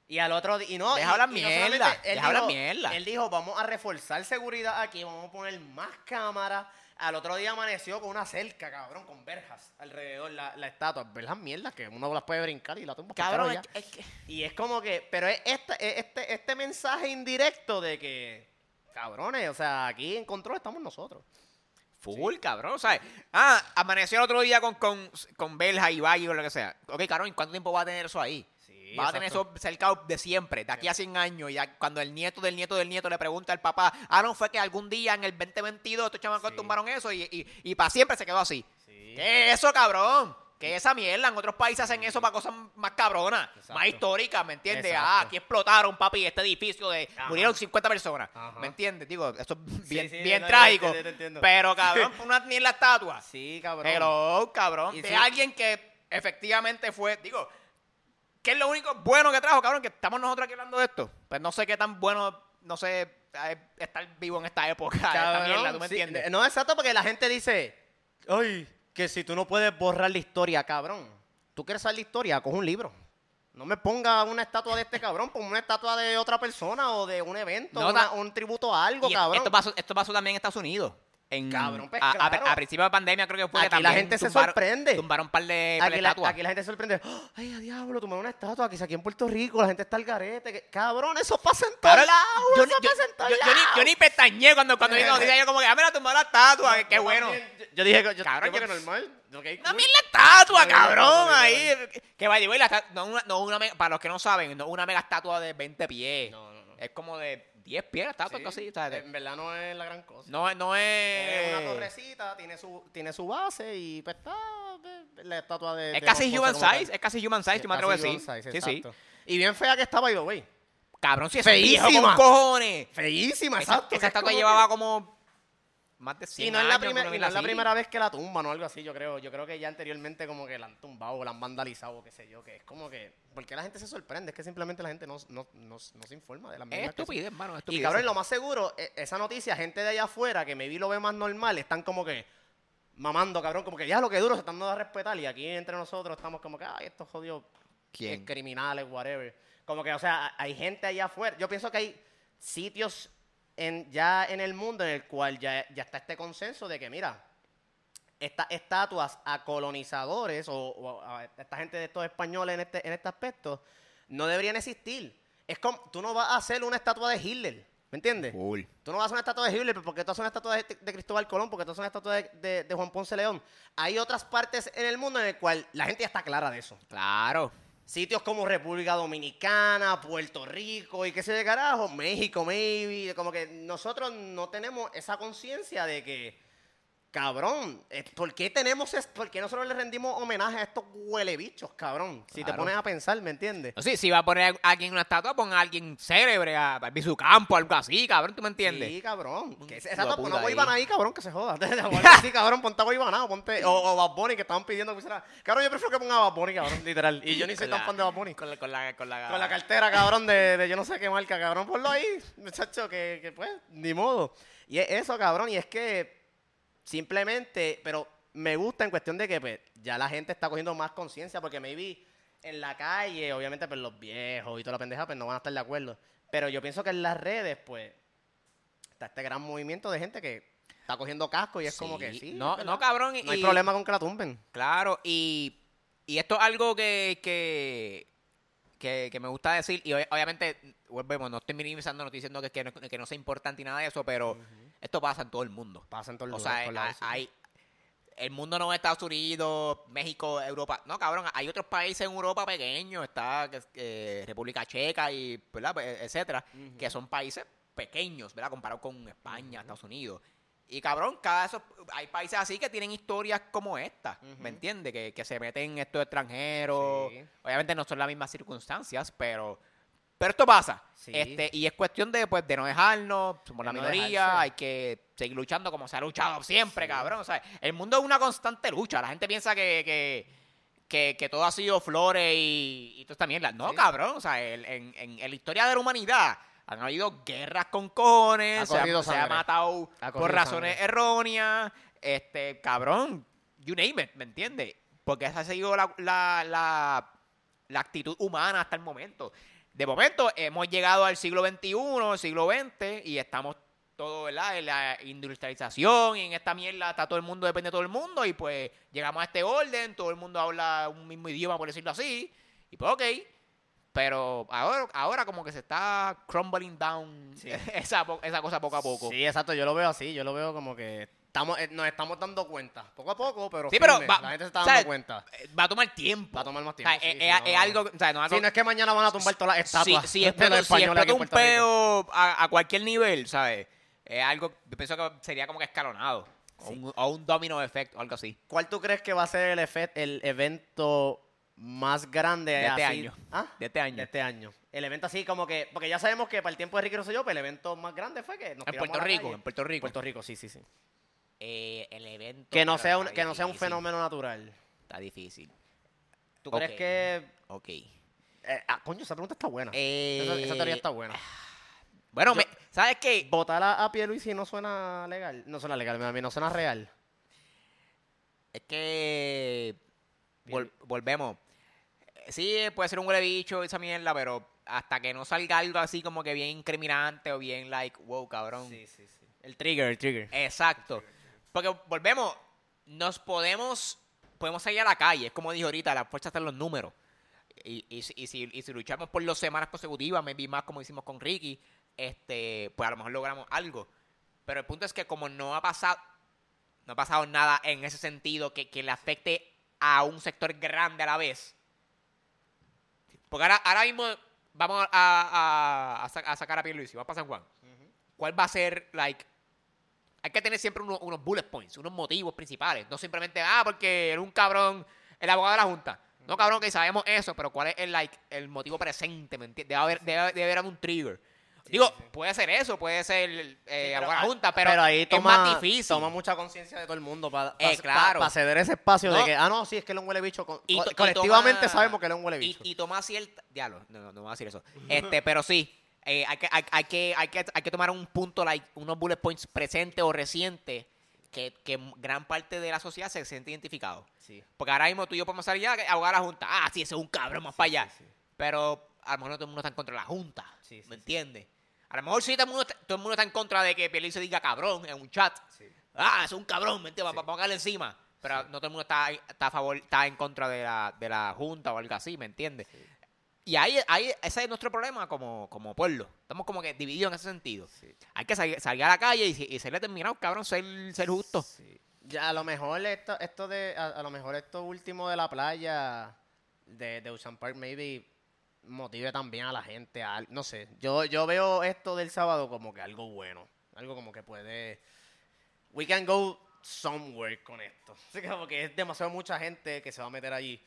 Y al otro día. Y no, Deja y- hablar y no mierda, él deja hablar dijo- mierda. Él dijo, vamos a reforzar seguridad aquí, vamos a poner más cámaras. Al otro día amaneció con una cerca, cabrón, con verjas alrededor la, la estatua. Verjas mierdas que uno las puede brincar y la tumba. cabrón. carajo Es, ya. es que Y es como que, pero es este, es este, este mensaje indirecto de que, cabrones, o sea, aquí en control estamos nosotros. full, cabrón, ¿sabes? Ah, amaneció el otro día con, con, con Belja y Valle o lo que sea. Ok, cabrón, ¿y cuánto tiempo va a tener eso ahí? Sí, Va a tener eso cercado de siempre, de aquí a 100 años, ya cuando el nieto del nieto del nieto le pregunta al papá, ah, no, fue que algún día en el 2022 estos chamacos Sí. tumbaron eso y, y, y para siempre se quedó así. Sí. ¿Qué es eso, cabrón? ¿Qué es esa mierda? En otros países hacen eso para cosas más cabronas, Exacto. más históricas, ¿me entiendes? Exacto. Ah, aquí explotaron, papi, este edificio de... Ajá. Murieron 50 personas, Ajá. ¿me entiendes? Digo, esto es bien, sí, bien no, yo trágico, yo pero cabrón, una ni en la estatua. Sí, cabrón. Pero, cabrón, Y de alguien que efectivamente fue, digo, ¿qué es lo único bueno que trajo, cabrón? Que estamos nosotros aquí hablando de esto. Pues no sé qué tan bueno, no sé, eh, estar vivo en esta época, esta Cabrón, mierda, ¿tú me sí, entiendes? No, exacto, porque la gente dice, ay, que si tú no puedes borrar la historia, cabrón. Tú quieres saber la historia, coge un libro. No me ponga una estatua de este cabrón, ponme una estatua de otra persona o de un evento, No, una- un tributo a algo, Y cabrón. Esto pasó, esto pasó también en Estados Unidos. En, Cabrón, pues, a, a- claro. a principio de pandemia creo que fue que Aquí la también gente se tumbaron- sorprende. Tumbaron un par de, Aquí la, aquí la gente se sorprende. ¡Oh! Ay, a diablo, tomaron una estatua. Quizá aquí en Puerto Rico la gente está al garete. que- Cabrón, eso pasa en todos lados. yo, eso yo- pasa en todos yo- yo ni, yo ni pestañé cuando, cuando vi la noticia, yo como que, ah, mira, tumbó la estatua, qué- qué Yo bueno. también, Yo, yo dije, yo, Cabrón, yo, yo- que normal. Ok, No, cool. mira la estatua, cabrón, ahí. Que vaya, la no una, no una mega- para los que no saben, no una mega estatua de 20 pies. No, no, no. Es como de 10 pies estatua, Sí, así. de- En verdad no es la gran cosa. no, no es... Es una torrecita, tiene su, tiene su base y pues está eh, la estatua de. Es de casi human tal. size, es casi human size, si me atrevo a decir. size, sí, sí. Y bien fea que estaba, by the way. Cabrón, si es viejo con Feísima. cojones. Feísima, Esa, exacto. esa que es estatua llevaba que- como más de 100 Y no, es la, primer- y no es la primera vez que la tumban o algo así, yo creo. Yo creo que ya anteriormente como que la han tumbado, la han vandalizado, qué sé yo, que es como que... ¿Por qué la gente se sorprende? Es que simplemente la gente no, no, no, se informa de las Es estupidez, hermano, Y cabrón, lo más seguro, e- esa noticia, gente de allá afuera que maybe lo ve más normal, están como que mamando, cabrón, como que ya lo que duro se están dando a respetar. Y aquí entre nosotros estamos como que, ay, estos jodidos ¿Quién? criminales, whatever. Como que, o sea, hay gente allá afuera. Yo pienso que hay sitios en, ya en el mundo en el cual ya, ya está este consenso de que, mira, estas estatuas a colonizadores o, o a esta gente de estos españoles en este, en este aspecto no deberían existir. Es como, tú no vas a hacer una estatua de Hitler, ¿me entiendes? Full. Tú no vas a hacer una estatua de Hitler porque tú haces una estatua de, de Cristóbal Colón, porque tú haces una estatua de, de- de Juan Ponce León. Hay otras partes en el mundo en el cual la gente ya está clara de eso. Claro. Sitios como República Dominicana, Puerto Rico y qué sé de carajo, México, maybe. Como que nosotros no tenemos esa conciencia de que, cabrón, ¿por qué tenemos es- ¿Por qué nosotros le rendimos homenaje a estos huelebichos, cabrón? Si te pones a pensar, ¿me entiendes? No, sí, si va a poner a alguien en una estatua, pon a alguien célebre, a, su campo, algo así, cabrón, ¿tú me entiendes? Sí, cabrón. Que exacto, pon a ahí. Boyband ahí, cabrón, que se joda. sí, cabrón, ponte a Boyband, ponte... O, o Bad Bunny, que estaban pidiendo que pusiera... Cabrón, yo prefiero que ponga a Bad Bunny, cabrón, literal. Y yo ni soy tan fan de Bad Bunny. Con la, con la, con la, Con la cartera, cabrón, de, de yo no sé qué marca, cabrón. Ponlo ahí, muchacho, que, que pues, ni modo. Y es eso, cabrón, y es que simplemente, pero me gusta en cuestión de que pues, ya la gente está cogiendo más conciencia, porque maybe en la calle, obviamente, pues los viejos y toda la pendeja, pues no van a estar de acuerdo. Pero yo pienso que en las redes, pues, está este gran movimiento de gente que está cogiendo casco y es como que sí. No, no cabrón. No hay problema con que la tumben. Claro, y, y esto es algo que, que, que, que me gusta decir, y ob- obviamente, volvemos, no estoy minimizando, no estoy diciendo que, que, no, que no sea importante y nada de eso, pero esto pasa en todo el mundo. Pasa en todo el O lugar, sea, hay, el mundo no es Estados Unidos, México, Europa. No, cabrón, hay otros países en Europa pequeños, está República Checa y, ¿verdad? Pues, etcétera, que son países pequeños, ¿verdad? Comparado con España, Estados Unidos. Y cabrón, cada esos, hay países así que tienen historias como esta, ¿me entiendes? Que, que se meten estos extranjeros. Sí. Obviamente no son las mismas circunstancias, pero pero esto pasa. Sí. Este, y es cuestión de, pues, de no dejarnos, somos la no minoría, dejarse. hay que seguir luchando como se ha luchado siempre, Sí. cabrón. O sea, el mundo es una constante lucha. La gente piensa que, que, que, que todo ha sido flores y, y toda esta mierda. No, Sí. cabrón. O sea, el- en, en, en la historia de la humanidad han habido guerras con cojones, Ha se ha, se matado Ha por razones sangre. erróneas. Este, cabrón, you name it, ¿me entiendes? Porque esa ha sido la, la, la, la actitud humana hasta el momento. De momento hemos llegado al siglo XXI, al siglo XX, y estamos todo, ¿verdad? En la industrialización y en esta mierda está todo el mundo, depende de todo el mundo, y pues llegamos a este orden, todo el mundo habla un mismo idioma, por decirlo así, y pues ok. Pero ahora, ahora como que se está crumbling down Sí. esa, esa cosa poco a poco. Sí, exacto, yo lo veo así, yo lo veo como que estamos, eh, nos estamos dando cuenta, poco a poco, pero, Sí, pero firme, va- la gente se está ¿sabes? dando cuenta. Eh, Va a tomar tiempo. Va a tomar más O tiempo. sea, sí, es, sí, es- no, es no. algo, o sea, no es Sí, algo- no es que mañana van a tumbar todas las si, estatuas si de explota, los si españoles aquí explota en un Puerto Rico. peo a, a cualquier nivel, ¿sabes? Es algo, yo pienso que sería como que escalonado. O, un, o un domino efecto, algo así. ¿Cuál tú crees que va a ser el, efe- el evento más grande De este así? año. ¿Ah? De este año. De este año. El evento así como que, porque ya sabemos que para el tiempo de Ricky Rosselló, pues el evento más grande fue que nos En tiramos Puerto la Rico, calle. en Puerto Rico. Puerto Rico, sí, sí, sí. Eh, el evento. Que no sea un, que no sea un fenómeno natural. Está difícil. ¿Tú crees que Ok. eh, ah, coño, esa pregunta está buena. Eh, esa, esa teoría está buena. Bueno, yo- me- ¿sabes qué? Votar a, a Pierluisi no suena legal. No suena legal, a mí no suena real. Es que. vol- volvemos. Eh, Sí, puede ser un huele bicho esa mierda, pero hasta que no salga algo así como que bien incriminante o bien, like, wow, cabrón. sí, sí. El trigger, el trigger. Exacto. Porque volvemos, nos podemos, podemos salir a la calle, es como dije ahorita, la fuerza está en los números. Y, y, si- y si, y si luchamos por dos semanas consecutivas, maybe más como hicimos con Ricky, este, pues a lo mejor logramos algo. Pero el punto es que como no ha pasado, no ha pasado nada en ese sentido que, que le afecte a un sector grande a la vez. Porque ahora, ahora mismo vamos a, a, a a sacar a Pierluisi, va a pasar Juan. ¿Cuál va a ser, like, hay que tener siempre unos, unos bullet points, unos motivos principales. No simplemente, ah, porque era un cabrón, el abogado de la Junta. No, cabrón, que sabemos eso, pero ¿cuál es el, like, el motivo presente? ¿Me entiendes? Debe haber, debe, debe haber un trigger. Digo, puede ser eso, puede ser eh, abogado de la Junta, pero, ahí es toma, más difícil. toma mucha conciencia de todo el mundo para Eh, claro. ceder ese espacio No. de que, ah, no, sí, es que él es un huele bicho. co- Y colectivamente toma- sabemos que él es un huele y, bicho. y toma cierta. Diablo, no, no, no voy a decir eso. Este, pero sí, eh, hay, que, hay, hay que, hay, que, hay que tomar un punto, like, unos bullet points presentes o recientes que, que gran parte de la sociedad se siente identificado. Sí. Porque ahora mismo tú y yo podemos salir ya, que abogado de la Junta. Ah, sí, ese es un cabrón más para allá. sí. Pero a lo mejor no todo el mundo está en contra de la Junta. ¿Me entiendes? A lo mejor sí todo el mundo está, todo el mundo está en contra de que Pelín se diga cabrón en un chat. Ah, es un cabrón, ¿me entiendes? Vamos a caerle encima. Pero no todo el mundo está, está a favor, está en contra de la, de la Junta o algo así, ¿me entiendes? Y ahí, ahí, ese es nuestro problema como, como pueblo. Estamos como que divididos en ese sentido. Sí. Hay que salir, salir a la calle y, y ser determinado, cabrón, ser, ser justo. Sí. Ya, a lo mejor esto, esto de, a, a lo mejor esto último de la playa de, de Ocean Park maybe motive también a la gente, a no sé. Yo, yo veo esto del sábado como que algo bueno, algo como que puede, we can go somewhere con esto. Así que como que es demasiado mucha gente que se va a meter allí.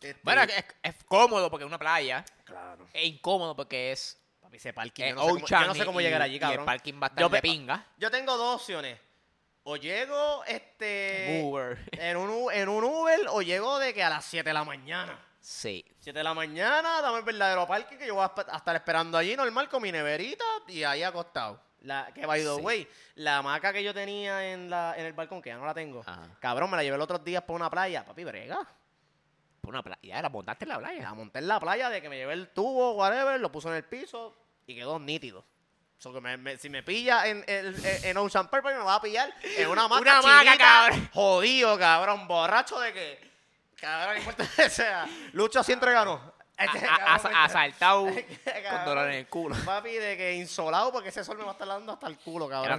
Este, Bueno, es, es cómodo porque es una playa. claro. Es incómodo porque es Papi, ese parking, yo no, sé cómo, yo Ocean no sé cómo y- llegar allí, y cabrón. el parking va a estar Yo de pinga. Yo tengo dos opciones. O llego este Uber. en un, en un Uber o llego de que a las 7 de la mañana. Sí. 7 de la mañana, dame el verdadero parking que yo voy a estar esperando allí normal con mi neverita y ahí acostado. La, que by the Sí. way, la hamaca que yo tenía en, la, en el balcón, que ya no la tengo. Ajá. Cabrón, me la llevé los otros días por una playa. Papi, brega. Por una playa. Ya la montaste en la playa. La monté en la playa de que me llevé el tubo, whatever, lo puso en el piso y quedó nítido. So que me- me- si me pilla en, en, en Ocean Purple, me va a pillar en una hamaca Una hamaca, chinita, cabrón. Jodido, cabrón. Borracho de que. Cabrón, importa que sea. Lucho siempre ganó. Asaltado con dolor en el culo. Papi, de que insolado porque ese sol me va a estar dando hasta el culo, cabrón.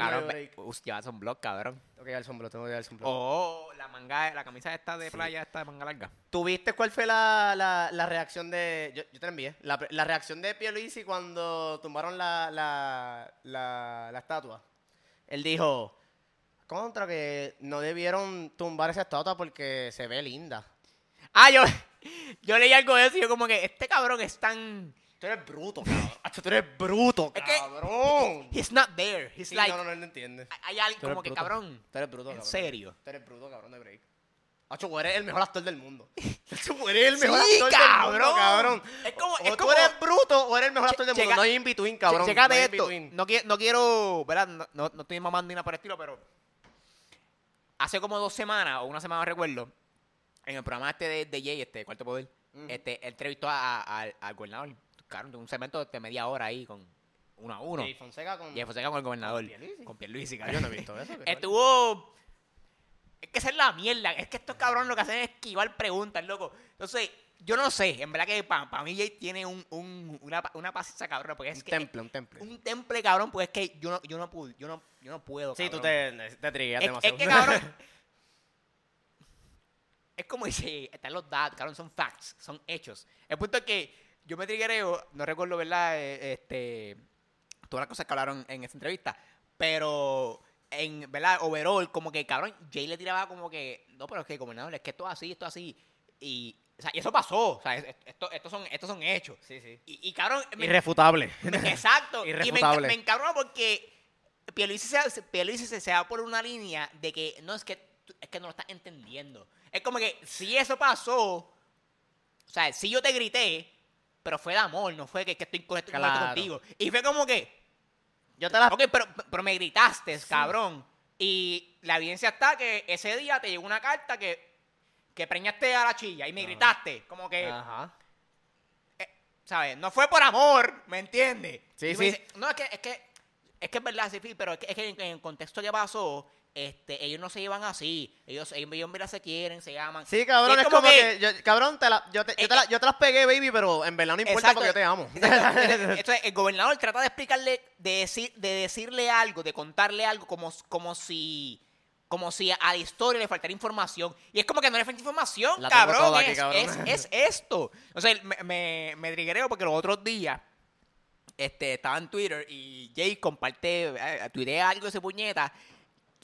llevas un blog, cabrón. Tengo que llevar el sombrero, tengo que llevar el sombrero. Oh, la manga, la camisa esta de playa, esta de manga larga. ¿Tuviste cuál fue la, la, la reacción de. Yo, yo te la envié. La, la reacción de Pierluisi cuando tumbaron la, la, la, la estatua. Él dijo. Contra que no debieron tumbar esa estatua porque se ve linda. Ah, yo, yo leí algo de eso y yo como que este cabrón es tan... Tú eres bruto, cabrón. Acho, tú eres bruto, Es que- cabrón. He's not there. He's Sí, like... no, no, no, él no entiende. Hay alguien Tú eres como que, bruto. cabrón, Tú eres bruto, en cabrón. serio. Tú eres bruto, cabrón de break. Acho, tú eres el mejor actor del mundo. Tú eres el mejor Sí, actor cabrón. del mundo, cabrón. Es como- o es tú como- eres bruto o eres el mejor Che- actor del mundo. checa- no hay in between, cabrón. Che- Chécate no hay in esto. between. No, quiero, no quiero, ¿verdad? No, no, no estoy mamando ni nada por el estilo, pero hace como dos semanas, o una semana no recuerdo, en el programa este de, de Jay, este, Cuarto Poder, Ujú. este, él entrevistó a- a- al, al gobernador. Claro, un segmento de media hora ahí con uno a uno. Jay Fonseca con... Y Fonseca con el gobernador. Pierluisi. Con Pierluisi, cabrón. Yo no he visto eso. ¿qué Estuvo. Es que esa es la mierda. Es que estos cabrones lo que hacen es esquivar preguntas, loco. Entonces, yo no sé. En verdad que para mí Jay tiene un, un- una, una paciencia cabrona. Porque tal? es Un que. temple, un temple. Un temple, cabrón. Pues es que yo no, yo no pude. Yo no, yo no puedo. Sí, tú te, te trigueas Es, es demasiado. que, cabrón. es como dice. Están los datos, cabrón. Son facts. Son hechos. El punto es que yo me triguereo. No recuerdo, ¿verdad? Eh, Este. Todas las cosas que hablaron en esa entrevista. Pero. En, ¿verdad? Overall, como que, cabrón, Jay le tiraba como que, no, pero es que, gobernador, es que esto es así, esto es así. Y, o sea, y eso pasó. O sea, es- es- esto, estos, son, estos son hechos. Sí, sí. Y, y, cabrón, me- Irrefutable. Exacto. Y me, Irrefutable. me encabrona porque Pierluisi se, Pierluisi se, se va por una línea de que no es que es que no lo estás entendiendo. Es como que si eso pasó, o sea, si yo te grité, pero fue de amor, no fue que, que estoy Claro. contigo. Y fue como que, Yo te la... ok, pero, pero me gritaste, cabrón. Y la evidencia está que ese día te llegó una carta que, que preñaste a la chilla y me gritaste. Como que, Ajá. ¿sabes? No fue por amor, ¿me entiendes? Sí, Y me sí. dice, no, es que, es que, es que es verdad, sí, pero es que, es que en, en el contexto que pasó, este, ellos no se llevan así. Ellos, ellos, mira, se quieren, se llaman. Sí, cabrón, es como, que, yo- cabrón, te la, yo, te, yo, Es te la- que- yo te las pegué, baby, pero en verdad no importa Exacto. porque yo te amo. Entonces, el gobernador trata de explicarle, de, decir, de decirle algo, de contarle algo como, como si como si a la historia le faltara información. Y es como que no le falta información, La cabrón. aquí, es, cabrón. es- es esto. O sea, me, me, me triguereo porque los otros días este, estaba en Twitter y Jay comparte, eh, tuitea algo de ese puñeta.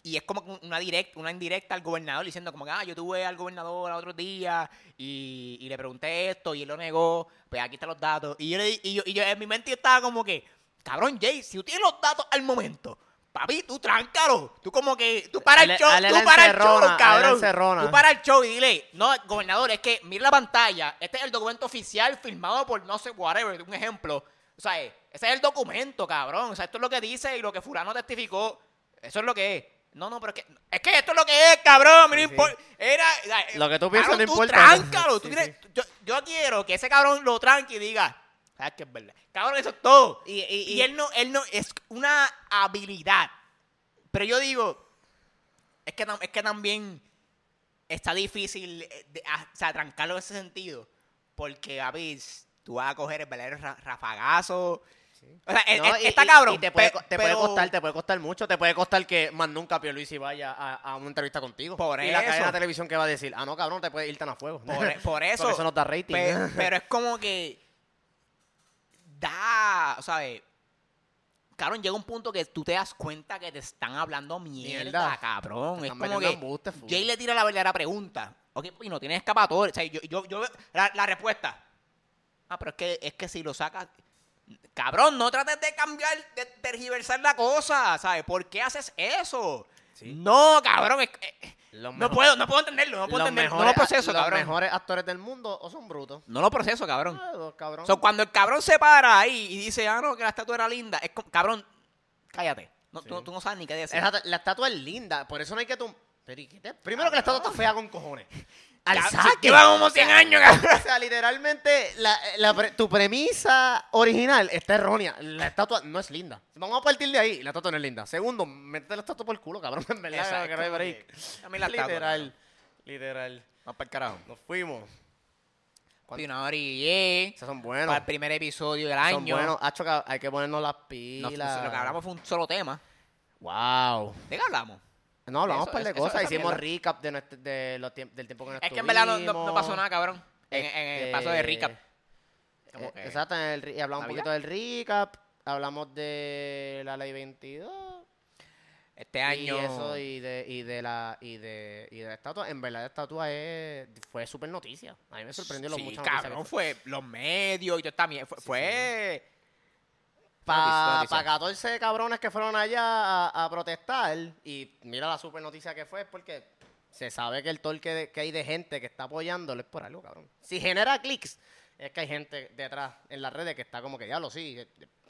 Y es como una directa, una indirecta al gobernador diciendo como que, ah, yo tuve al gobernador el otro día y, y le pregunté esto y él lo negó, pues aquí están los datos. Y yo, le y yo, y yo en mi mente yo estaba como que, cabrón Jay, si tú tienes los datos al momento, papi, tú tráncalo. Tú como que, tú para el show, tú para el show, cabrón. Tú para el show y dile, no, gobernador, es que mira la pantalla, este es el documento oficial firmado por no sé, whatever, un ejemplo. O sea, ese es el documento, cabrón. O sea, esto es lo que dice y lo que Fulano testificó. Eso es lo que es. No, no, pero es que, es que esto es lo que es, cabrón. No Sí. Era, Lo que tú piensas cabrón, no tú importa. Tráncalo. tú Sí, tienes- yo, yo quiero que ese cabrón lo tranque y diga, sabes que es verdad. Cabrón, eso es todo. Y- y- y él no, él no, es una habilidad. Pero yo digo, es que, es que también está difícil eh, de- a- o sea, trancarlo en ese sentido. Porque, a veces, tú vas a coger el verdadero ra- O sea, No, eh, y- está cabrón. y te puede, costar, te puede costar mucho. Te puede costar que más nunca Pierluisi vaya a, a una entrevista contigo. Por y la eso. cadena de televisión que va a decir, ah, no, cabrón, te puede ir tan a fuego. Por, e, por eso. Porque eso nos da rating. Pe- pero es como que da, ¿sabes? Cabrón, llega un punto que tú te das cuenta que te están hablando mierda, Mierda. cabrón. Es como que embuste. Jay le tira la verdadera pregunta. Ok, y no tiene escapatoria. O sea, yo, yo, yo la, la respuesta. Ah, pero es que, es que si lo sacas. Cabrón, no trates de cambiar, de tergiversar la cosa, ¿sabes? ¿Por qué haces eso? Sí. No, cabrón, es eh, Los no puedo, no puedo entenderlo, no puedo los entenderlo. No lo a- proceso, los cabrón. mejores actores del mundo o son brutos. No lo proceso, cabrón. Ah, los cabrón. So, cuando el cabrón se para ahí y dice, ah, no, que la estatua era linda, es como, cabrón, cállate. No, Sí. tú, tú no sabes ni qué decir. La estatua es linda, por eso no hay que. Pero, ¿y qué te- Primero que la estatua está fea con cojones. Al saque. Lleva como 100 años, cabrón. O sea, literalmente, la, la pre- tu premisa original está errónea. La estatua no es linda. Vamos a partir de ahí. La estatua no es linda. Segundo, métete la estatua por el culo, cabrón. En verdad, Exacto, que no hay break. A mí la estatua, Literal. Literal. Vamos para el carajo. Nos fuimos. Una hora y diez, Esos son buenos. Para el primer episodio del Son año. buenos. Hacho, que hay que ponernos las Nos- pilas. lo que hablamos fue un solo tema. Wow. ¿De qué hablamos? No, hablamos par de cosas. Hicimos recap de nuestro- de los tiemp- del tiempo que nos Es que en verdad no, no- no estuvimos. pasó nada, cabrón. En, en el paso de Este, recap. Como Eh, que- Exacto, en el y hablamos un poquito del recap, hablamos de la ley 22 Este año. y eso y de y de la y de y de la estatua, en verdad la estatua es fue súper noticia. A mí me sorprendió lo sí, mucho cabrón, fue. fue los medios y. Fue. Sí, fue Para noticia. 14 cabrones que fueron allá a, a protestar y mira la super noticia que fue porque se sabe que el torque de- que hay de gente que está apoyándolo es por algo, cabrón. Si genera clics, es que hay gente detrás en las redes que está como que ya lo sí,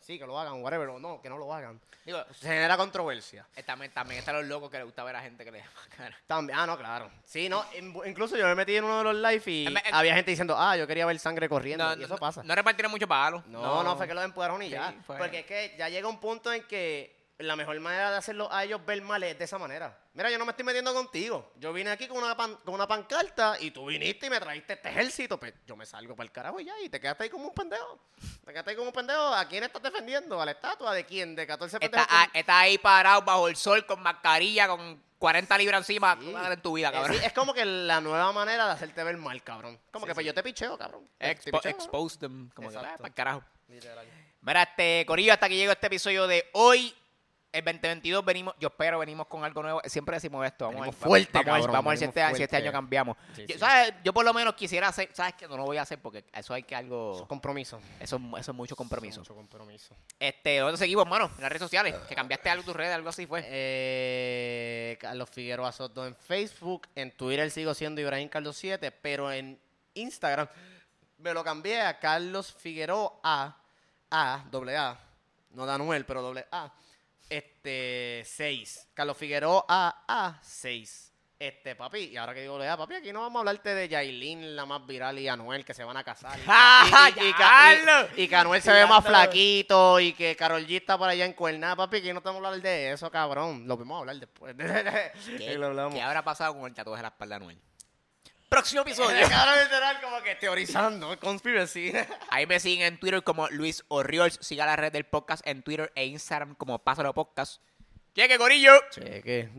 sí, que lo hagan, whatever, o no, que no lo hagan. Digo, Se genera controversia. eh, también, también están los locos que les gusta ver a gente que le da cara. También, ah, no, claro. Sí, no, in- incluso yo me metí en uno de los live y había gente diciendo, ah, yo quería ver sangre corriendo. No, y eso no- pasa. No repartieron mucho palo. No, no, fue que lo empujaron y Sí, ya. fue- Porque es que ya llega un punto en que la mejor manera de hacerlo a ellos ver mal es de esa manera. Mira, yo no me estoy metiendo contigo. Yo vine aquí con una, pan- con una pancarta y tú viniste y me trajiste este ejército. Pues yo me salgo para el carajo y ya. Y te quedaste ahí como un pendejo. Te quedaste ahí como un pendejo. ¿A quién estás defendiendo? ¿A la estatua? ¿De quién? ¿De 14 Está, pendejos? ah, está ahí parado bajo el sol con mascarilla, con 40 libras encima. Sí. ¿Qué vas a hacer en tu vida, cabrón? sí, es como que la nueva manera de hacerte ver mal, cabrón. Como Sí, que pues yo te picheo, cabrón. Te Expo- cabrón. expose them. Como que, Exacto. para el carajo. Literal. Mira, este, Corillo, hasta que llegó este episodio de hoy. El 2022 venimos, yo espero venimos con algo nuevo. Siempre decimos esto. Vamos, Venimos a ver, fuerte, vamos, a ver- cabrón, vamos a ver si venimos este, si este año cambiamos. Sí, yo, sí. ¿sabes? yo por lo menos quisiera hacer, ¿sabes que No lo voy a hacer porque eso hay que algo, Compromiso. eso, eso es mucho compromiso. Mucho compromiso. Este, ¿dónde seguimos, mano? En las redes sociales. Que cambiaste algo en tus redes, algo así fue. Eh, Carlos Figueroa Soto en Facebook. En Twitter sigo siendo Ibrahim Carlos 7, pero en Instagram me lo cambié a Carlos Figueroa A, A, doble A. No Danuel, pero doble A. Este, 6. Carlos Figueroa A, A, 6. Este, papi, y ahora que digo doble A, papi, aquí no vamos a hablarte de Yailin, la más viral, y Anuel, que se van a casar. Y, ¡Ah, y- y- y- Carlos! y- que Anuel se ve más flaquito y que Carol G está por allá en Cuerná, papi, que no te vamos a hablar de eso, cabrón. Lo vamos a hablar después. ¿Qué, Y lo hablamos. qué habrá pasado con el tatuaje de la espalda de Anuel? Próximo episodio. Literal como que teorizando, conspiracy. Ahí me siguen en Twitter como Luis Orriols. Siga la red del podcast en Twitter e Instagram como Pásalo Podcast. Cheque, Corillo. Cheque.